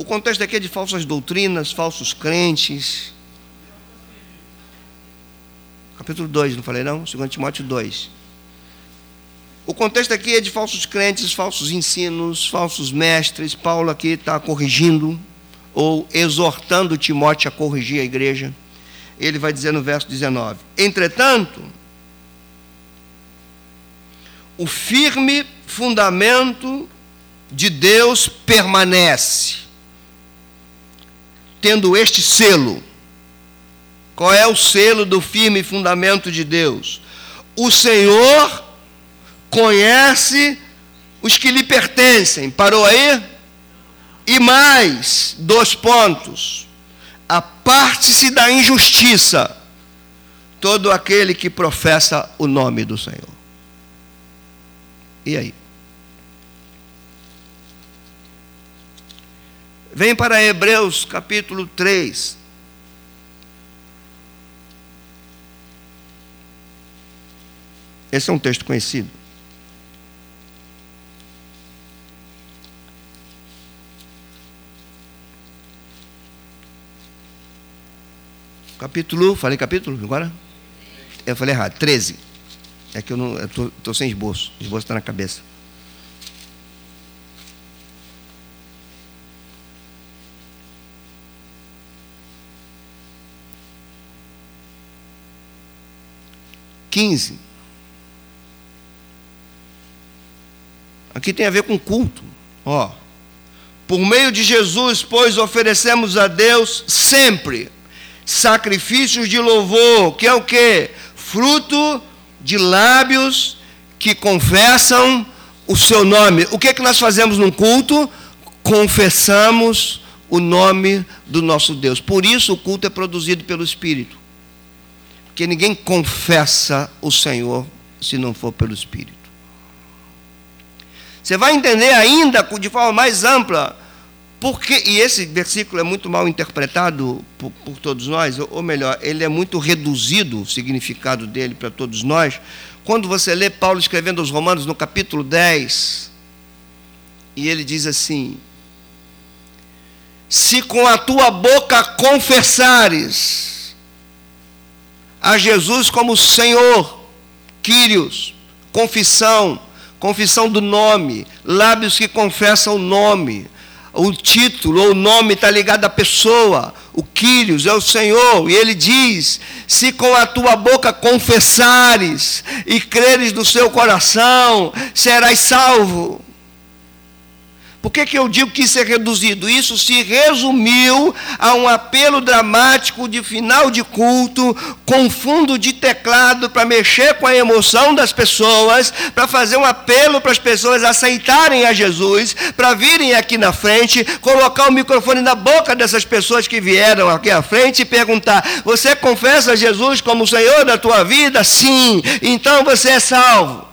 O contexto aqui é de falsas doutrinas, falsos crentes. Capítulo 2, não falei não? 2 Timóteo 2. O contexto aqui é de falsos crentes, falsos ensinos, falsos mestres. Paulo aqui está corrigindo ou exortando Timóteo a corrigir a igreja. Ele vai dizer no verso 19: Entretanto, o firme fundamento de Deus permanece, tendo este selo. Qual é o selo do firme fundamento de Deus? O Senhor conhece os que lhe pertencem. Parou aí? E mais, dois pontos. Aparte-se da injustiça todo aquele que professa o nome do Senhor. E aí? Vem para Hebreus capítulo 3. Esse é um texto conhecido. Capítulo, falei capítulo agora? Eu falei errado, 13. É que eu não estou sem esboço. O esboço está na cabeça. Quinze. Aqui tem a ver com culto. Ó. Por meio de Jesus, pois, oferecemos a Deus sempre sacrifícios de louvor, que é o que? Fruto de lábios que confessam o seu nome. O que é que nós fazemos num culto? Confessamos o nome do nosso Deus. Por isso o culto é produzido pelo Espírito. Porque ninguém confessa o Senhor se não for pelo Espírito. Você vai entender ainda de forma mais ampla porque, e esse versículo é muito mal interpretado por, por, todos nós, ou melhor, ele é muito reduzido, o significado dele para todos nós. Quando você lê Paulo escrevendo aos Romanos no capítulo 10, e ele diz assim: Se com a tua boca confessares a Jesus como Senhor, Quírios, confissão, confissão do nome, lábios que confessam o nome, o título ou o nome está ligado à pessoa. O Quírios é o Senhor. E ele diz: Se com a tua boca confessares e creres do seu coração, serás salvo. Por que, que eu digo que isso é reduzido? Isso se resumiu a um apelo dramático de final de culto, com fundo de teclado para mexer com a emoção das pessoas, para fazer um apelo para as pessoas aceitarem a Jesus, para virem aqui na frente, colocar o microfone na boca dessas pessoas que vieram aqui à frente e perguntar: Você confessa Jesus como o Senhor da tua vida? Sim, então você é salvo.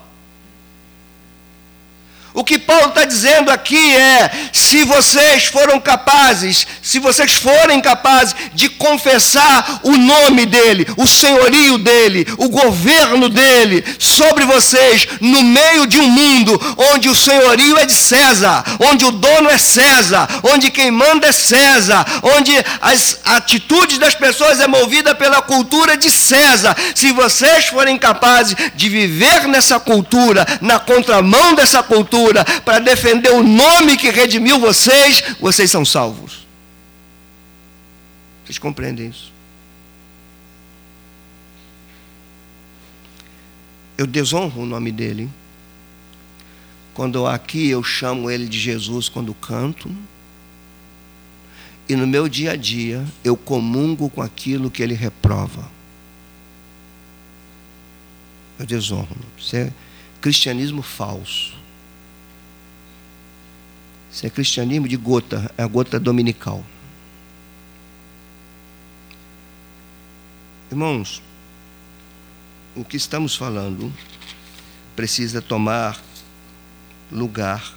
O que Paulo está dizendo aqui é: se vocês foram capazes, se vocês forem capazes de confessar o nome dele, o senhorio dele, o governo dele sobre vocês, no meio de um mundo onde o senhorio é de César, onde o dono é César, onde quem manda é César, onde as atitudes das pessoas é movida pela cultura de César, se vocês forem capazes de viver nessa cultura, na contramão dessa cultura, para defender o nome que redimiu vocês, vocês são salvos. Vocês compreendem isso? Eu desonro o nome dele. Quando aqui eu chamo ele de Jesus quando canto. E no meu dia a dia eu comungo com aquilo que ele reprova. Eu desonro. Isso é cristianismo falso. Isso é cristianismo de gota, é a gota dominical. Irmãos, o que estamos falando precisa tomar lugar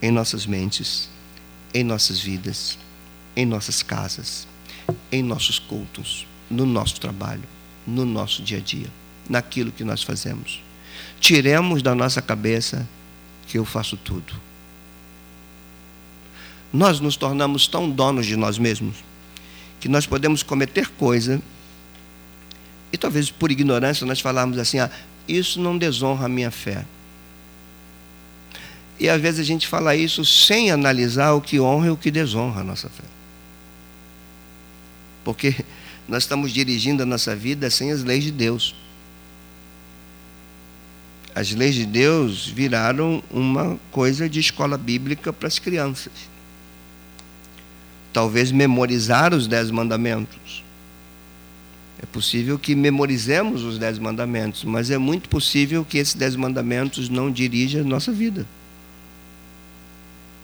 em nossas mentes, em nossas vidas, em nossas casas, em nossos cultos, no nosso trabalho, no nosso dia a dia, naquilo que nós fazemos. Tiremos da nossa cabeça que eu faço tudo nós nos tornamos tão donos de nós mesmos que nós podemos cometer coisa e talvez por ignorância nós falarmos assim: ah, isso não desonra a minha fé. E às vezes a gente fala isso sem analisar o que honra e o que desonra a nossa fé. Porque nós estamos dirigindo a nossa vida sem as leis de Deus. As leis de Deus viraram uma coisa de escola bíblica para as crianças talvez memorizar os dez mandamentos. É possível que memorizemos os dez mandamentos, mas é muito possível que esses dez mandamentos não dirijam a nossa vida.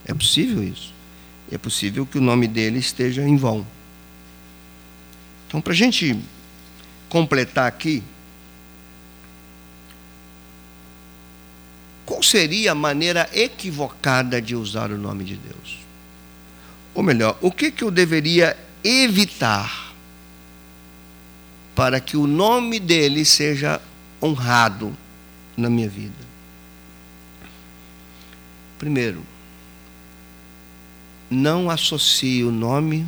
É possível isso. É possível que o nome dele esteja em vão. Então, para a gente completar aqui, qual seria a maneira equivocada de usar o nome de Deus? Ou melhor, o que, que eu deveria evitar para que o nome dele seja honrado na minha vida? Primeiro, não associe o nome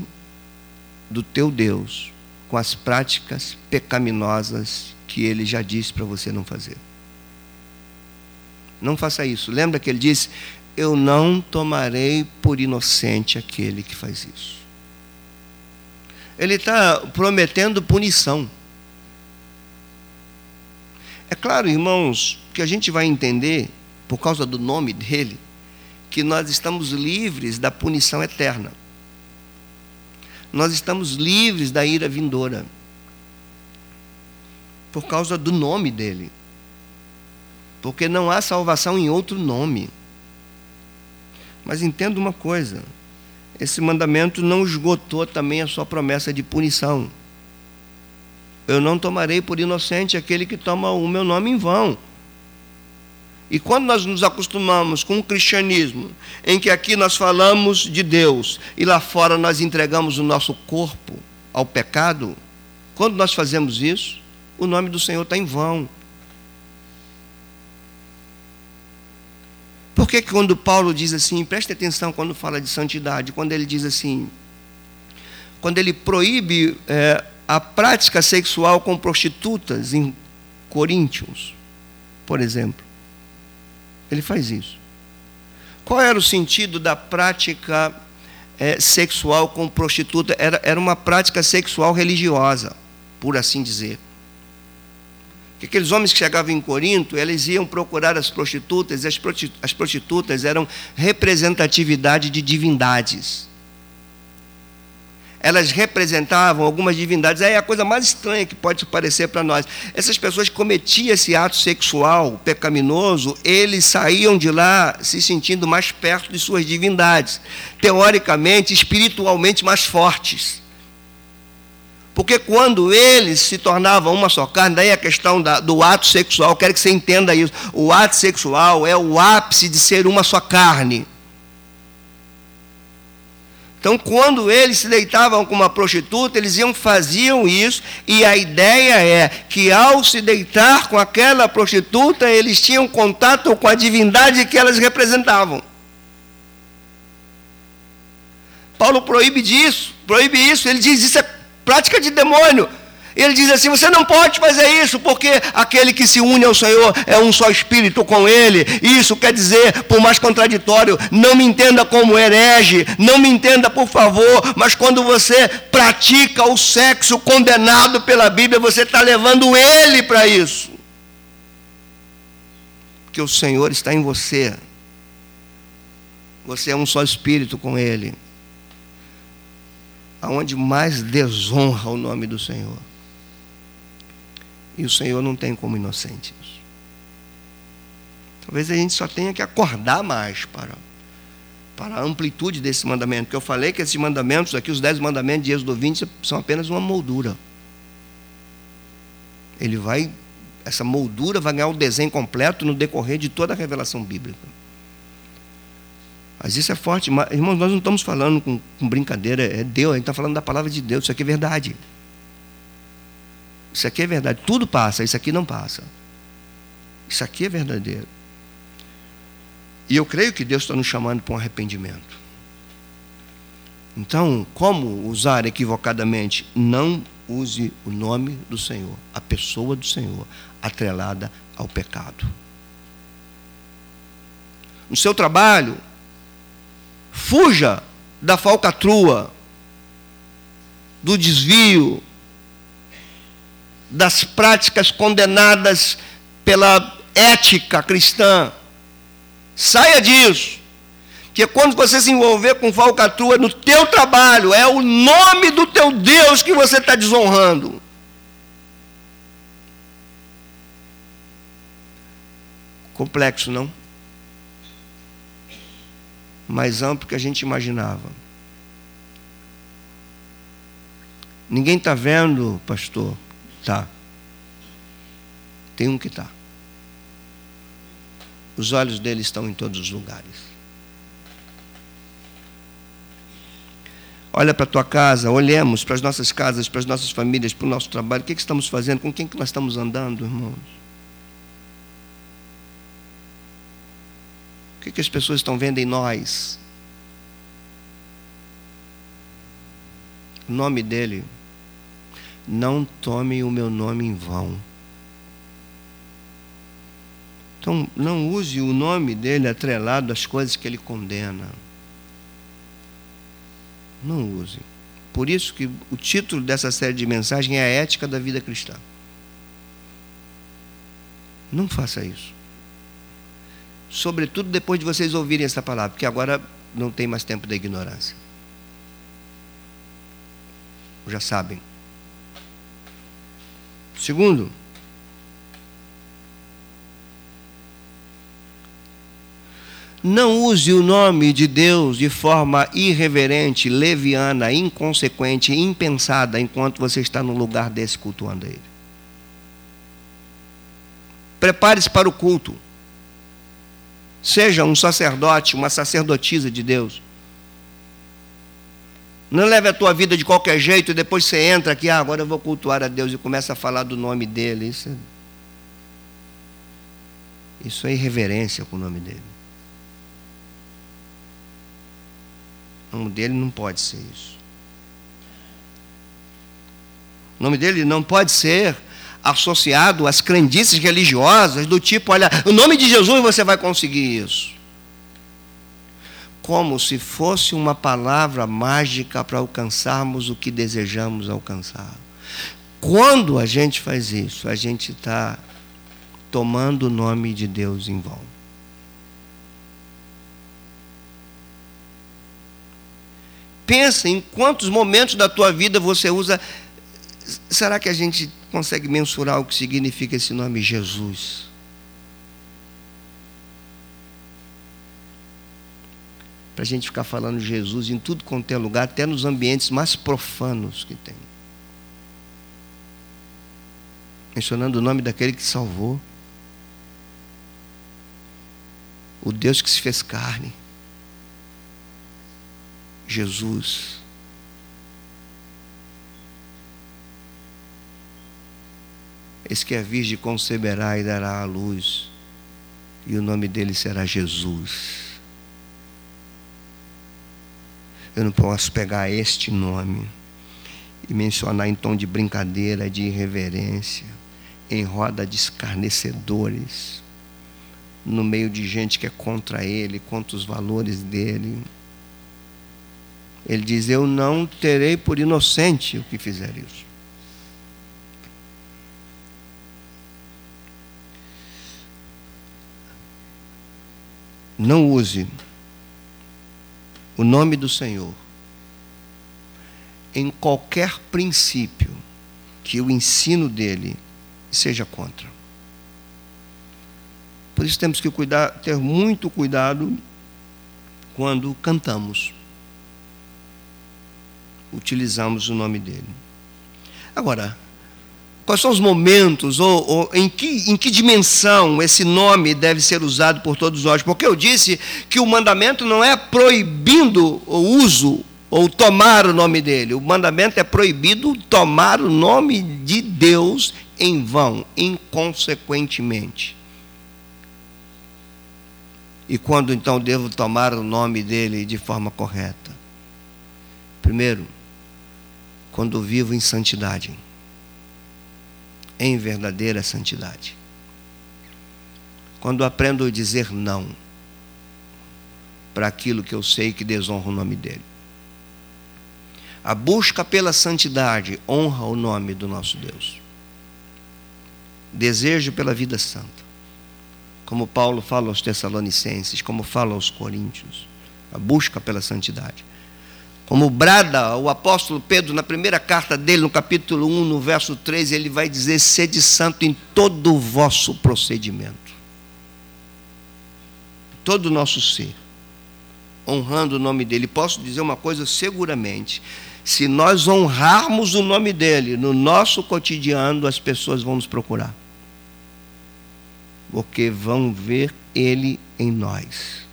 do teu Deus com as práticas pecaminosas que ele já disse para você não fazer. Não faça isso. Lembra que ele disse: eu não tomarei por inocente aquele que faz isso. Ele está prometendo punição. É claro, irmãos, que a gente vai entender, por causa do nome dele, que nós estamos livres da punição eterna. Nós estamos livres da ira vindoura. Por causa do nome dele. Porque não há salvação em outro nome. Mas entenda uma coisa: esse mandamento não esgotou também a sua promessa de punição. Eu não tomarei por inocente aquele que toma o meu nome em vão. E quando nós nos acostumamos com o cristianismo, em que aqui nós falamos de Deus e lá fora nós entregamos o nosso corpo ao pecado, quando nós fazemos isso, o nome do Senhor está em vão. Por que quando Paulo diz assim, preste atenção quando fala de santidade, quando ele diz assim, quando ele proíbe é, a prática sexual com prostitutas em Coríntios, por exemplo, ele faz isso. Qual era o sentido da prática é, sexual com prostituta? Era, era uma prática sexual religiosa, por assim dizer. Que aqueles homens que chegavam em Corinto, eles iam procurar as prostitutas, e as prostitutas eram representatividade de divindades elas representavam algumas divindades. Aí é a coisa mais estranha que pode parecer para nós. Essas pessoas que cometiam esse ato sexual pecaminoso, eles saíam de lá se sentindo mais perto de suas divindades, teoricamente, espiritualmente mais fortes. Porque quando eles se tornavam uma só carne, daí a questão da, do ato sexual, quero que você entenda isso. O ato sexual é o ápice de ser uma só carne. Então, quando eles se deitavam com uma prostituta, eles iam faziam isso, e a ideia é que ao se deitar com aquela prostituta, eles tinham contato com a divindade que elas representavam. Paulo proíbe disso, proíbe isso, ele diz isso é prática de demônio. Ele diz assim: você não pode fazer isso, porque aquele que se une ao Senhor é um só espírito com Ele. Isso quer dizer, por mais contraditório, não me entenda como herege, não me entenda, por favor, mas quando você pratica o sexo condenado pela Bíblia, você está levando Ele para isso. Porque o Senhor está em você. Você é um só espírito com Ele. Aonde mais desonra o nome do Senhor. E o Senhor não tem como inocentes. Talvez a gente só tenha que acordar mais para, para a amplitude desse mandamento. Porque eu falei que esses mandamentos, aqui, os dez mandamentos de Êxodo 20, são apenas uma moldura. Ele vai, essa moldura vai ganhar o desenho completo no decorrer de toda a revelação bíblica. Mas isso é forte. Irmãos, nós não estamos falando com, com brincadeira, é Deus, a gente está falando da palavra de Deus, isso aqui é verdade. Isso aqui é verdade. Tudo passa, isso aqui não passa. Isso aqui é verdadeiro. E eu creio que Deus está nos chamando para um arrependimento. Então, como usar equivocadamente? Não use o nome do Senhor, a pessoa do Senhor, atrelada ao pecado. No seu trabalho, fuja da falcatrua, do desvio, das práticas condenadas pela ética cristã. Saia disso. Que quando você se envolver com falcatrua no teu trabalho, é o nome do teu Deus que você está desonrando. Complexo, não? Mais amplo que a gente imaginava. Ninguém está vendo, pastor, Tá. Tem um que está. Os olhos dele estão em todos os lugares. Olha para a tua casa, olhemos para as nossas casas, para as nossas famílias, para o nosso trabalho. O que, que estamos fazendo? Com quem que nós estamos andando, irmãos? O que, que as pessoas estão vendo em nós? O nome dele não tomem o meu nome em vão. Então, não use o nome dele atrelado às coisas que ele condena. Não use. Por isso que o título dessa série de mensagens é a ética da vida cristã. Não faça isso. Sobretudo depois de vocês ouvirem essa palavra, porque agora não tem mais tempo da ignorância. Já sabem. Segundo, não use o nome de Deus de forma irreverente, leviana, inconsequente, impensada, enquanto você está no lugar desse cultuando Ele. Prepare-se para o culto. Seja um sacerdote, uma sacerdotisa de Deus. Não leve a tua vida de qualquer jeito e depois você entra aqui, ah, agora eu vou cultuar a Deus e começa a falar do nome dele. Isso é, isso é irreverência com o nome dele. O nome dele não pode ser isso. O nome dele não pode ser associado às crendices religiosas do tipo, olha, o nome de Jesus você vai conseguir isso. como se fosse uma palavra mágica para alcançarmos o que desejamos alcançar. Quando a gente faz isso, a gente está tomando o nome de Deus em vão. Pensa em quantos momentos da tua vida você usa. Será que a gente consegue mensurar o que significa esse nome Jesus? Para a gente ficar falando Jesus em tudo quanto é lugar, até nos ambientes mais profanos que tem. Mencionando o nome daquele que salvou. O Deus que se fez carne. Jesus. Eis que a Virgem conceberá e dará à luz, e o nome dele será Jesus. Eu não posso pegar este nome e mencionar em tom de brincadeira, de irreverência, em roda de escarnecedores, no meio de gente que é contra ele, contra os valores dele. Ele diz: Eu não terei por inocente o que fizer isso. Não use o nome do Senhor em qualquer princípio que o ensino dele seja contra. Por isso temos que cuidar, ter muito cuidado quando cantamos utilizamos o nome dele. Agora, quais são os momentos ou, ou, em, que, em que dimensão esse nome deve ser usado por todos nós? Porque eu disse que o mandamento não é proibindo o uso ou tomar o nome dele. O mandamento é proibido tomar o nome de Deus em vão, inconsequentemente. E quando então devo tomar o nome dele de forma correta? Primeiro, quando vivo em santidade, em verdadeira santidade. Quando aprendo a dizer não para aquilo que eu sei que desonra o nome dele. A busca pela santidade honra o nome do nosso Deus. Desejo pela vida santa. Como Paulo fala aos Tessalonicenses, como fala aos Coríntios. A busca pela santidade. Como brada o apóstolo Pedro na primeira carta dele, no capítulo 1, no verso 3, ele vai dizer: sede santo em todo o vosso procedimento. Todo o nosso ser. Honrando o nome dele. Posso dizer uma coisa seguramente. Se nós honrarmos o nome dele no nosso cotidiano, as pessoas vão nos procurar. Porque vão ver ele em nós.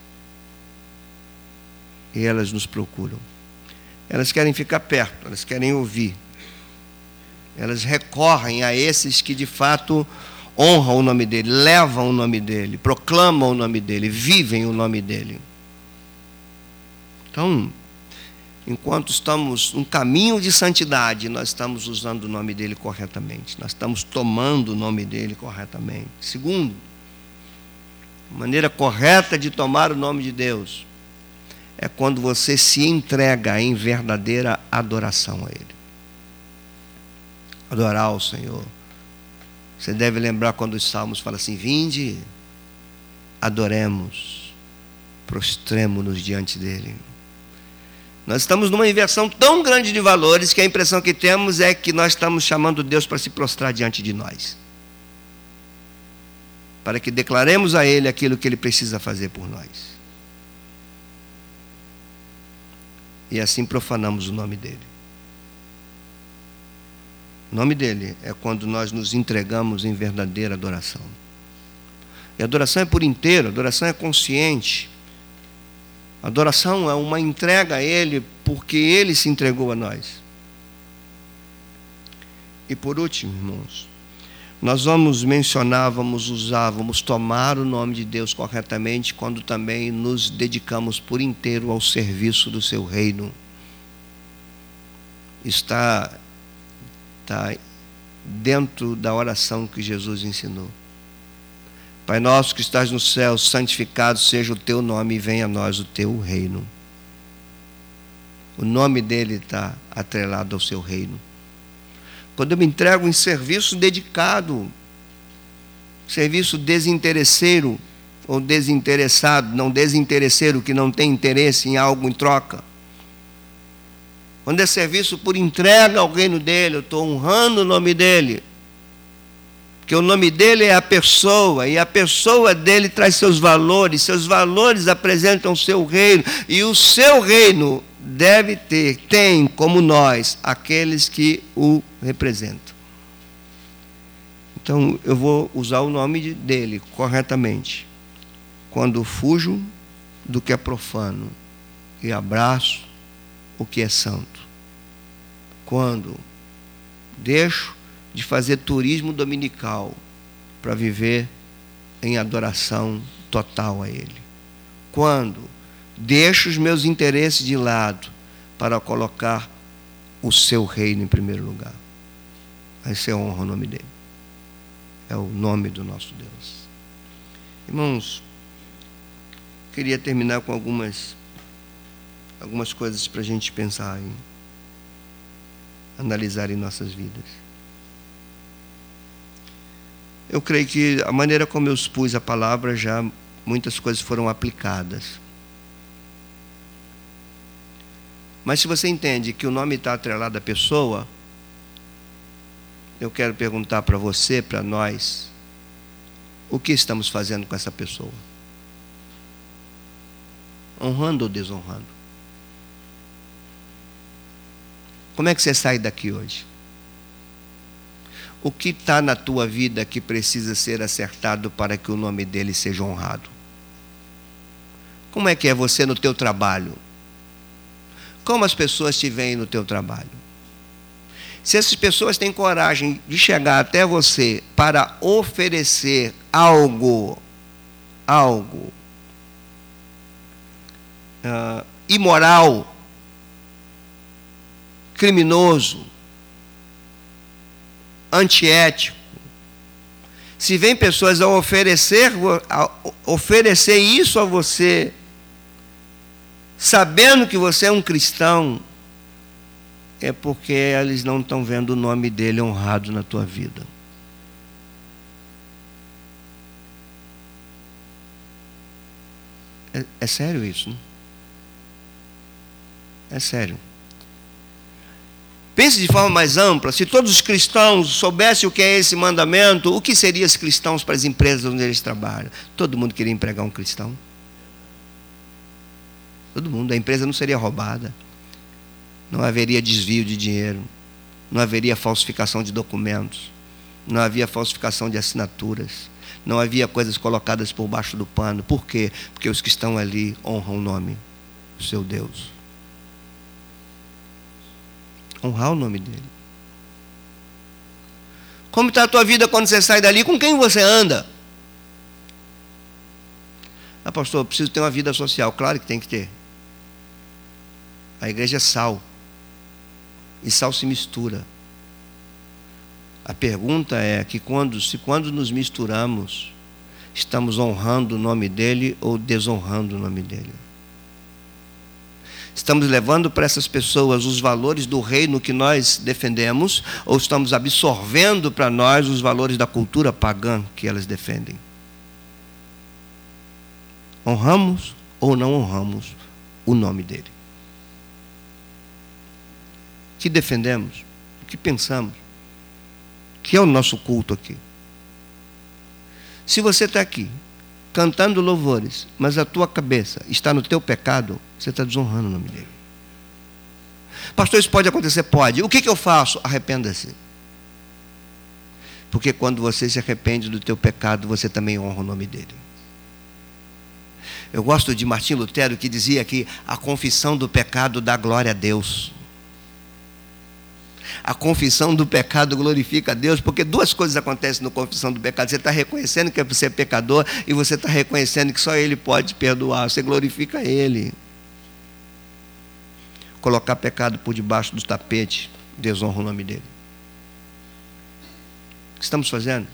E elas nos procuram. Elas querem ficar perto, elas querem ouvir. Elas recorrem a esses que de fato honram o nome dele, levam o nome dele, proclamam o nome dele, vivem o nome dele. Então, enquanto estamos no caminho de santidade, nós estamos usando o nome dele corretamente, nós estamos tomando o nome dele corretamente. Segundo, maneira correta de tomar o nome de Deus é quando você se entrega em verdadeira adoração a Ele. Adorar o Senhor. Você deve lembrar quando os salmos falam assim: Vinde, adoremos, prostremo-nos diante dEle. Nós estamos numa inversão tão grande de valores que a impressão que temos é que nós estamos chamando Deus para se prostrar diante de nós. Para que declaremos a Ele aquilo que Ele precisa fazer por nós. E assim profanamos o nome dele. O nome dele é quando nós nos entregamos em verdadeira adoração. E adoração é por inteiro, adoração é consciente. Adoração é uma entrega a Ele porque Ele se entregou a nós. E por último, irmãos, nós vamos mencionar, vamos usar, vamos tomar o nome de Deus corretamente quando também nos dedicamos por inteiro ao serviço do seu reino. Está, está dentro da oração que Jesus ensinou. Pai nosso que estás no céu, santificado seja o teu nome e venha a nós o teu reino. O nome dele está atrelado ao seu reino. Quando eu me entrego em serviço dedicado, serviço desinteresseiro, ou desinteressado, não desinteresseiro, que não tem interesse em algo em troca. Quando é serviço por entrega ao reino dele, eu estou honrando o nome dele. Porque o nome dele é a pessoa, e a pessoa dele traz seus valores, seus valores apresentam o seu reino, e o seu reino deve ter, tem como nós, aqueles que o representam. Então eu vou usar o nome dele corretamente quando fujo do que é profano e abraço o que é santo. Quando deixo de fazer turismo dominical para viver em adoração total a Ele. Quando deixo os meus interesses de lado para colocar o seu reino em primeiro lugar. Aí você honra o nome dele. É o nome do nosso Deus. Irmãos, queria terminar com algumas, algumas coisas para a gente pensar e analisar em nossas vidas. Eu creio que a maneira como eu expus a palavra já muitas coisas foram aplicadas. Mas se você entende que o nome está atrelado à pessoa, eu quero perguntar para você, para nós, o que estamos fazendo com essa pessoa? honrando ou desonrando? Como é que você sai daqui hoje? O que está na tua vida que precisa ser acertado para que o nome dele seja honrado? Como é que é você no teu trabalho? Como as pessoas te veem no teu trabalho? Se essas pessoas têm coragem de chegar até você para oferecer algo, algo uh, imoral, criminoso, antiético. Se vem pessoas a oferecer, a oferecer isso a você, sabendo que você é um cristão, é porque eles não estão vendo o nome dele honrado na tua vida. É, é sério isso, né? É sério. Pense de forma mais ampla: se todos os cristãos soubessem o que é esse mandamento, o que seriam os cristãos para as empresas onde eles trabalham? Todo mundo queria empregar um cristão? Todo mundo. A empresa não seria roubada. Não haveria desvio de dinheiro. Não haveria falsificação de documentos. Não havia falsificação de assinaturas. Não havia coisas colocadas por baixo do pano. Por quê? Porque os que estão ali honram o nome do seu Deus honrar o nome dele. Como está a tua vida quando você sai dali? Com quem você anda? Ah, pastor, eu preciso ter uma vida social. Claro que tem que ter. A igreja é sal. E sal se mistura. A pergunta é que quando, se quando nos misturamos, estamos honrando o nome dele ou desonrando o nome dele. Estamos levando para essas pessoas os valores do reino que nós defendemos, ou estamos absorvendo para nós os valores da cultura pagã que elas defendem? Honramos ou não honramos o nome dele? Que defendemos? O que pensamos? Que é o nosso culto aqui? Se você está aqui cantando louvores, mas a tua cabeça está no teu pecado, você está desonrando o nome dele. Pastor, isso pode acontecer? Pode. O que, que eu faço? Arrependa-se. Porque quando você se arrepende do teu pecado, você também honra o nome dele. Eu gosto de Martim Lutero que dizia que a confissão do pecado dá glória a Deus a confissão do pecado glorifica a Deus, porque duas coisas acontecem na confissão do pecado. Você está reconhecendo que você é pecador e você está reconhecendo que só Ele pode perdoar. Você glorifica Ele. Colocar pecado por debaixo do tapete desonra o nome dele. O que estamos fazendo?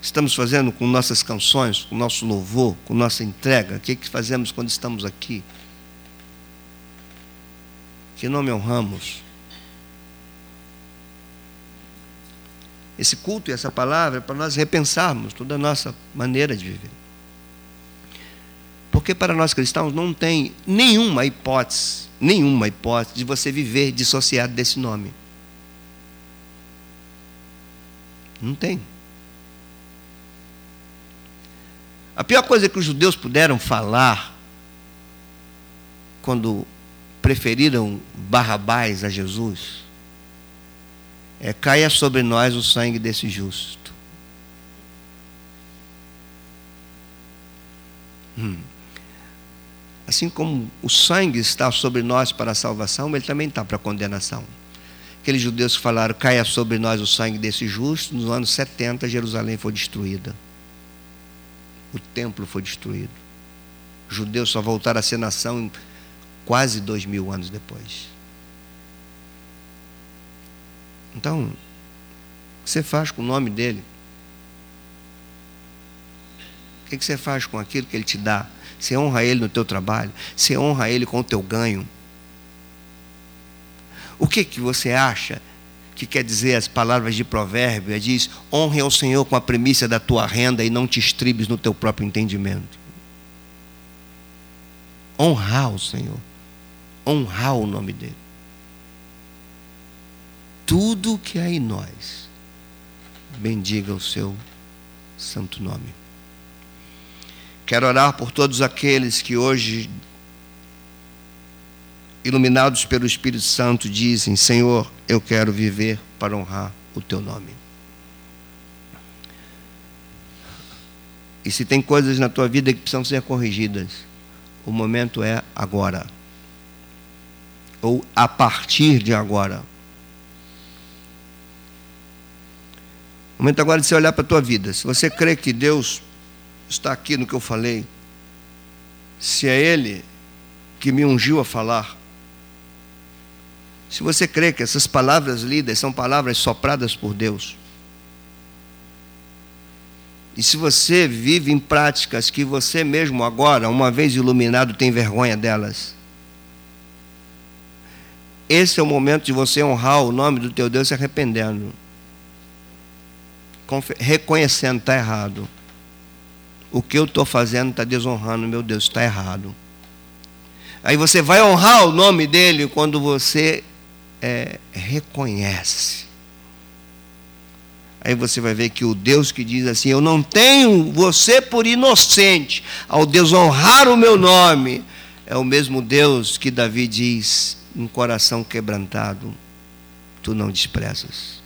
estamos fazendo com nossas canções, com nosso louvor, com nossa entrega? O que, que fazemos quando estamos aqui? Que nome honramos? Esse culto e essa palavra para nós repensarmos toda a nossa maneira de viver. Porque para nós cristãos não tem nenhuma hipótese, nenhuma hipótese de você viver dissociado desse nome. Não tem. A pior coisa que os judeus puderam falar quando preferiram Barrabás a Jesus é caia sobre nós o sangue desse justo. Hum. Assim como o sangue está sobre nós para a salvação, ele também está para a condenação. Aqueles judeus que falaram, caia sobre nós o sangue desse justo, nos anos 70 Jerusalém foi destruída. O templo foi destruído. Os judeus só voltaram a ser nação quase dois mil anos depois. Então, o que você faz com o nome dele? O que você faz com aquilo que ele te dá? Você honra ele no teu trabalho? Você honra ele com o teu ganho? O que, que você acha que quer dizer as palavras de provérbio? Diz: honre ao Senhor com a premissa da tua renda e não te estribes no teu próprio entendimento. Honrar o Senhor. Honrar o nome dele. Tudo que há em nós, bendiga o seu santo nome. Quero orar por todos aqueles que hoje, iluminados pelo Espírito Santo, dizem: Senhor, eu quero viver para honrar o teu nome. E se tem coisas na tua vida que precisam ser corrigidas, o momento é agora. Ou a partir de agora. Momento agora de você olhar para a tua vida. Se você crê que Deus está aqui no que eu falei, se é Ele que me ungiu a falar, se você crê que essas palavras lidas são palavras sopradas por Deus, e se você vive em práticas que você mesmo agora, uma vez iluminado, tem vergonha delas, esse é o momento de você honrar o nome do teu Deus se arrependendo, reconhecendo está errado o que eu estou fazendo está desonrando, meu Deus, está errado. Aí você vai honrar o nome dele quando você é, reconhece. Aí você vai ver que o Deus que diz assim: Eu não tenho você por inocente, ao desonrar o meu nome, é o mesmo Deus que Davi diz: Um coração quebrantado, tu não desprezas.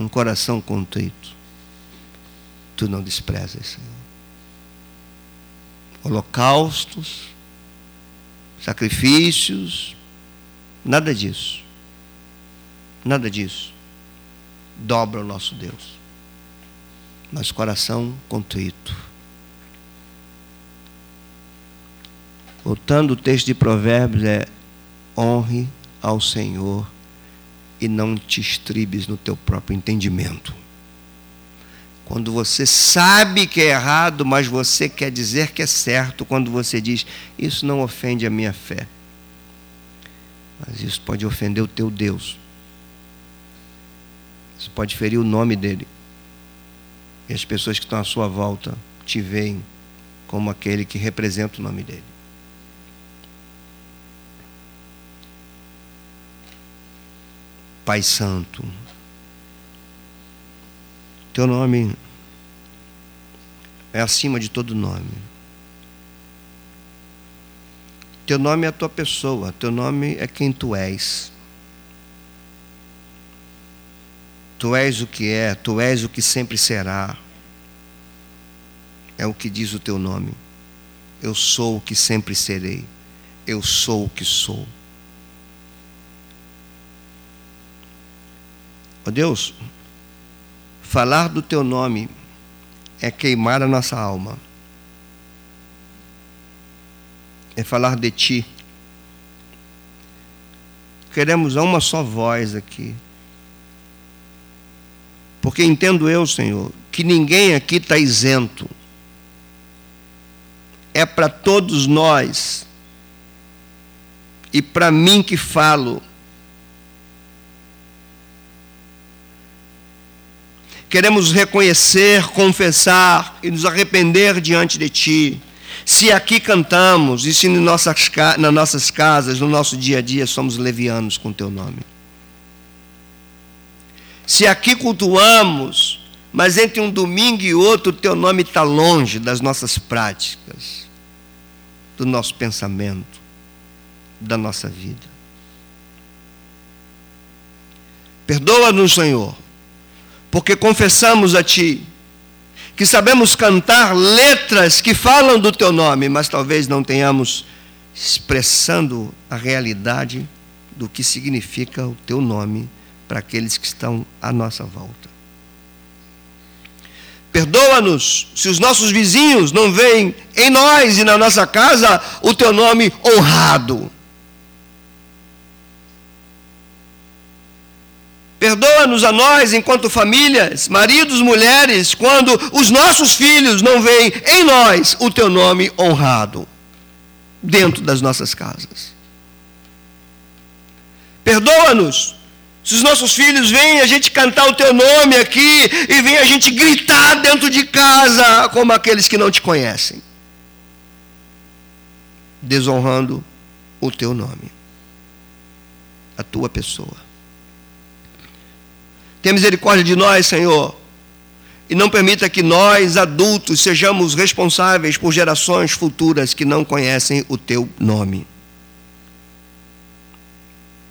Um coração contrito tu não desprezas, Senhor. Holocaustos, sacrifícios, nada disso. Nada disso. Dobra o nosso Deus. Mas coração contrito. Voltando o texto de Provérbios é honre ao Senhor e não te estribes no teu próprio entendimento. Quando você sabe que é errado, mas você quer dizer que é certo, quando você diz, isso não ofende a minha fé. Mas isso pode ofender o teu Deus. Isso pode ferir o nome dele. E as pessoas que estão à sua volta te veem como aquele que representa o nome dele. Pai Santo, teu nome é acima de todo nome. Teu nome é a tua pessoa, teu nome é quem tu és. Tu és o que é, tu és o que sempre será. É o que diz o teu nome. Eu sou o que sempre serei. Eu sou o que sou. Ó oh Deus, Falar do teu nome é queimar a nossa alma. É falar de ti. Queremos uma só voz aqui. Porque entendo eu, Senhor, que ninguém aqui está isento. É para todos nós. E para mim que falo. Queremos reconhecer, confessar e nos arrepender diante de Ti. Se aqui cantamos e se nossas, nas nossas casas, no nosso dia a dia, somos levianos com Teu nome. Se aqui cultuamos, mas entre um domingo e outro, Teu nome está longe das nossas práticas, do nosso pensamento, da nossa vida. Perdoa-nos, Senhor porque confessamos a Ti que sabemos cantar letras que falam do Teu nome, mas talvez não tenhamos expressando a realidade do que significa o Teu nome para aqueles que estão à nossa volta. Perdoa-nos se os nossos vizinhos não veem em nós e na nossa casa o Teu nome honrado. Perdoa-nos a nós, enquanto famílias, maridos, mulheres, quando os nossos filhos não veem em nós o teu nome honrado dentro das nossas casas. Perdoa-nos se os nossos filhos veem a gente cantar o teu nome aqui e veem a gente gritar dentro de casa como aqueles que não te conhecem, desonrando o teu nome, a tua pessoa. Tenha misericórdia de nós, Senhor. E não permita que nós, adultos, sejamos responsáveis por gerações futuras que não conhecem o teu nome.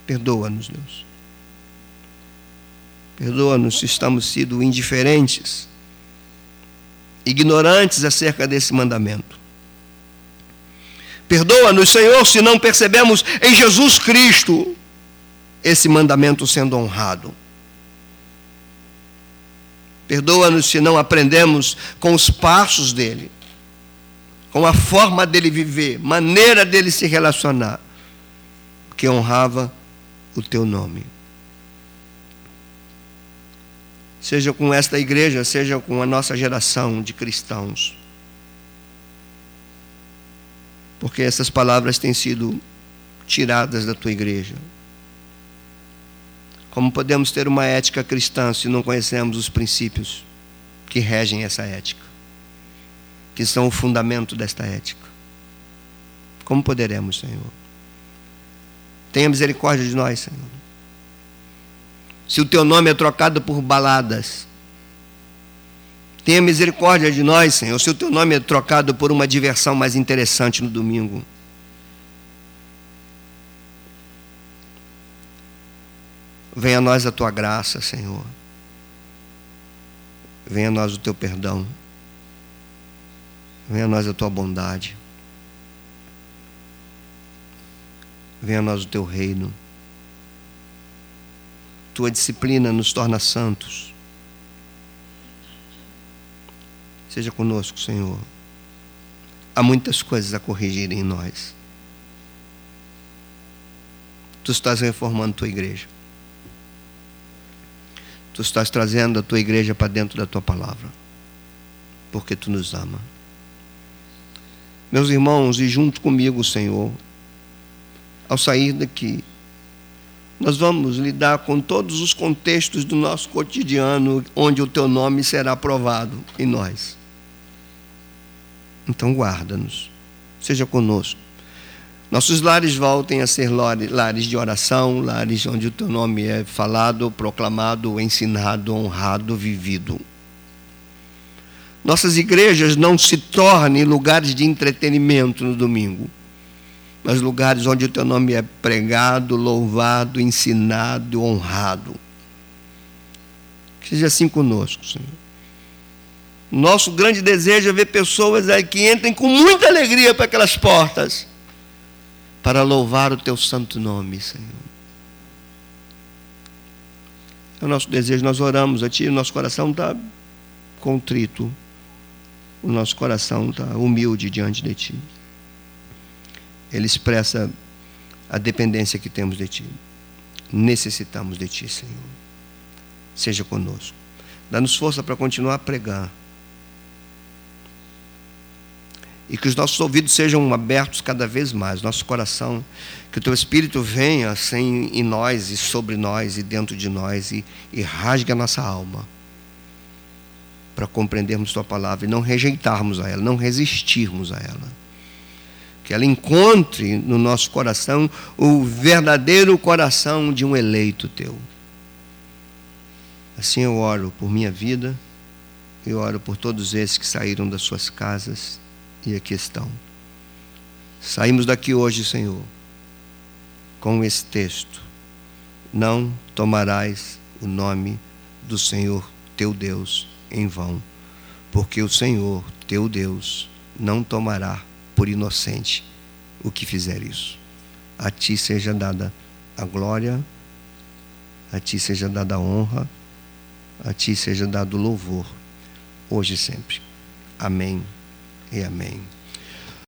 Perdoa-nos, Deus. Perdoa-nos se estamos sido indiferentes, ignorantes acerca desse mandamento. Perdoa-nos, Senhor, se não percebemos em Jesus Cristo esse mandamento sendo honrado. Perdoa-nos se não aprendemos com os passos dele, com a forma dele viver, maneira dele se relacionar, que honrava o teu nome. Seja com esta igreja, seja com a nossa geração de cristãos. Porque essas palavras têm sido tiradas da tua igreja. Como podemos ter uma ética cristã se não conhecemos os princípios que regem essa ética, que são o fundamento desta ética? Como poderemos, Senhor? Tenha misericórdia de nós, Senhor. Se o teu nome é trocado por baladas, tenha misericórdia de nós, Senhor. Se o teu nome é trocado por uma diversão mais interessante no domingo. Venha a nós a tua graça, Senhor. Venha a nós o teu perdão. Venha a nós a tua bondade. Venha a nós o teu reino. Tua disciplina nos torna santos. Seja conosco, Senhor. Há muitas coisas a corrigir em nós. Tu estás reformando tua igreja. Tu estás trazendo a tua igreja para dentro da tua palavra, porque tu nos ama. Meus irmãos, e junto comigo, Senhor, ao sair daqui, nós vamos lidar com todos os contextos do nosso cotidiano, onde o teu nome será provado em nós. Então, guarda-nos, seja conosco. Nossos lares voltem a ser lares de oração, lares onde o teu nome é falado, proclamado, ensinado, honrado, vivido. Nossas igrejas não se tornem lugares de entretenimento no domingo, mas lugares onde o teu nome é pregado, louvado, ensinado, honrado. Que seja assim conosco, Senhor. Nosso grande desejo é ver pessoas que entrem com muita alegria para aquelas portas para louvar o teu santo nome, Senhor. É o nosso desejo, nós oramos a Ti, o nosso coração está contrito, o nosso coração está humilde diante de Ti. Ele expressa a dependência que temos de Ti. Necessitamos de Ti, Senhor. Seja conosco. Dá-nos força para continuar a pregar. E que os nossos ouvidos sejam abertos cada vez mais, nosso coração, que o teu Espírito venha assim, em nós e sobre nós e dentro de nós e, e rasgue a nossa alma para compreendermos tua palavra e não rejeitarmos a ela, não resistirmos a ela. Que ela encontre no nosso coração o verdadeiro coração de um eleito teu. Assim eu oro por minha vida, eu oro por todos esses que saíram das suas casas e aqui estão. Saímos daqui hoje, Senhor, com esse texto: Não tomarás o nome do Senhor teu Deus em vão, porque o Senhor teu Deus não tomará por inocente o que fizer isso. A ti seja dada a glória, a ti seja dada a honra a ti seja dado louvor, hoje e sempre. Amém e amém.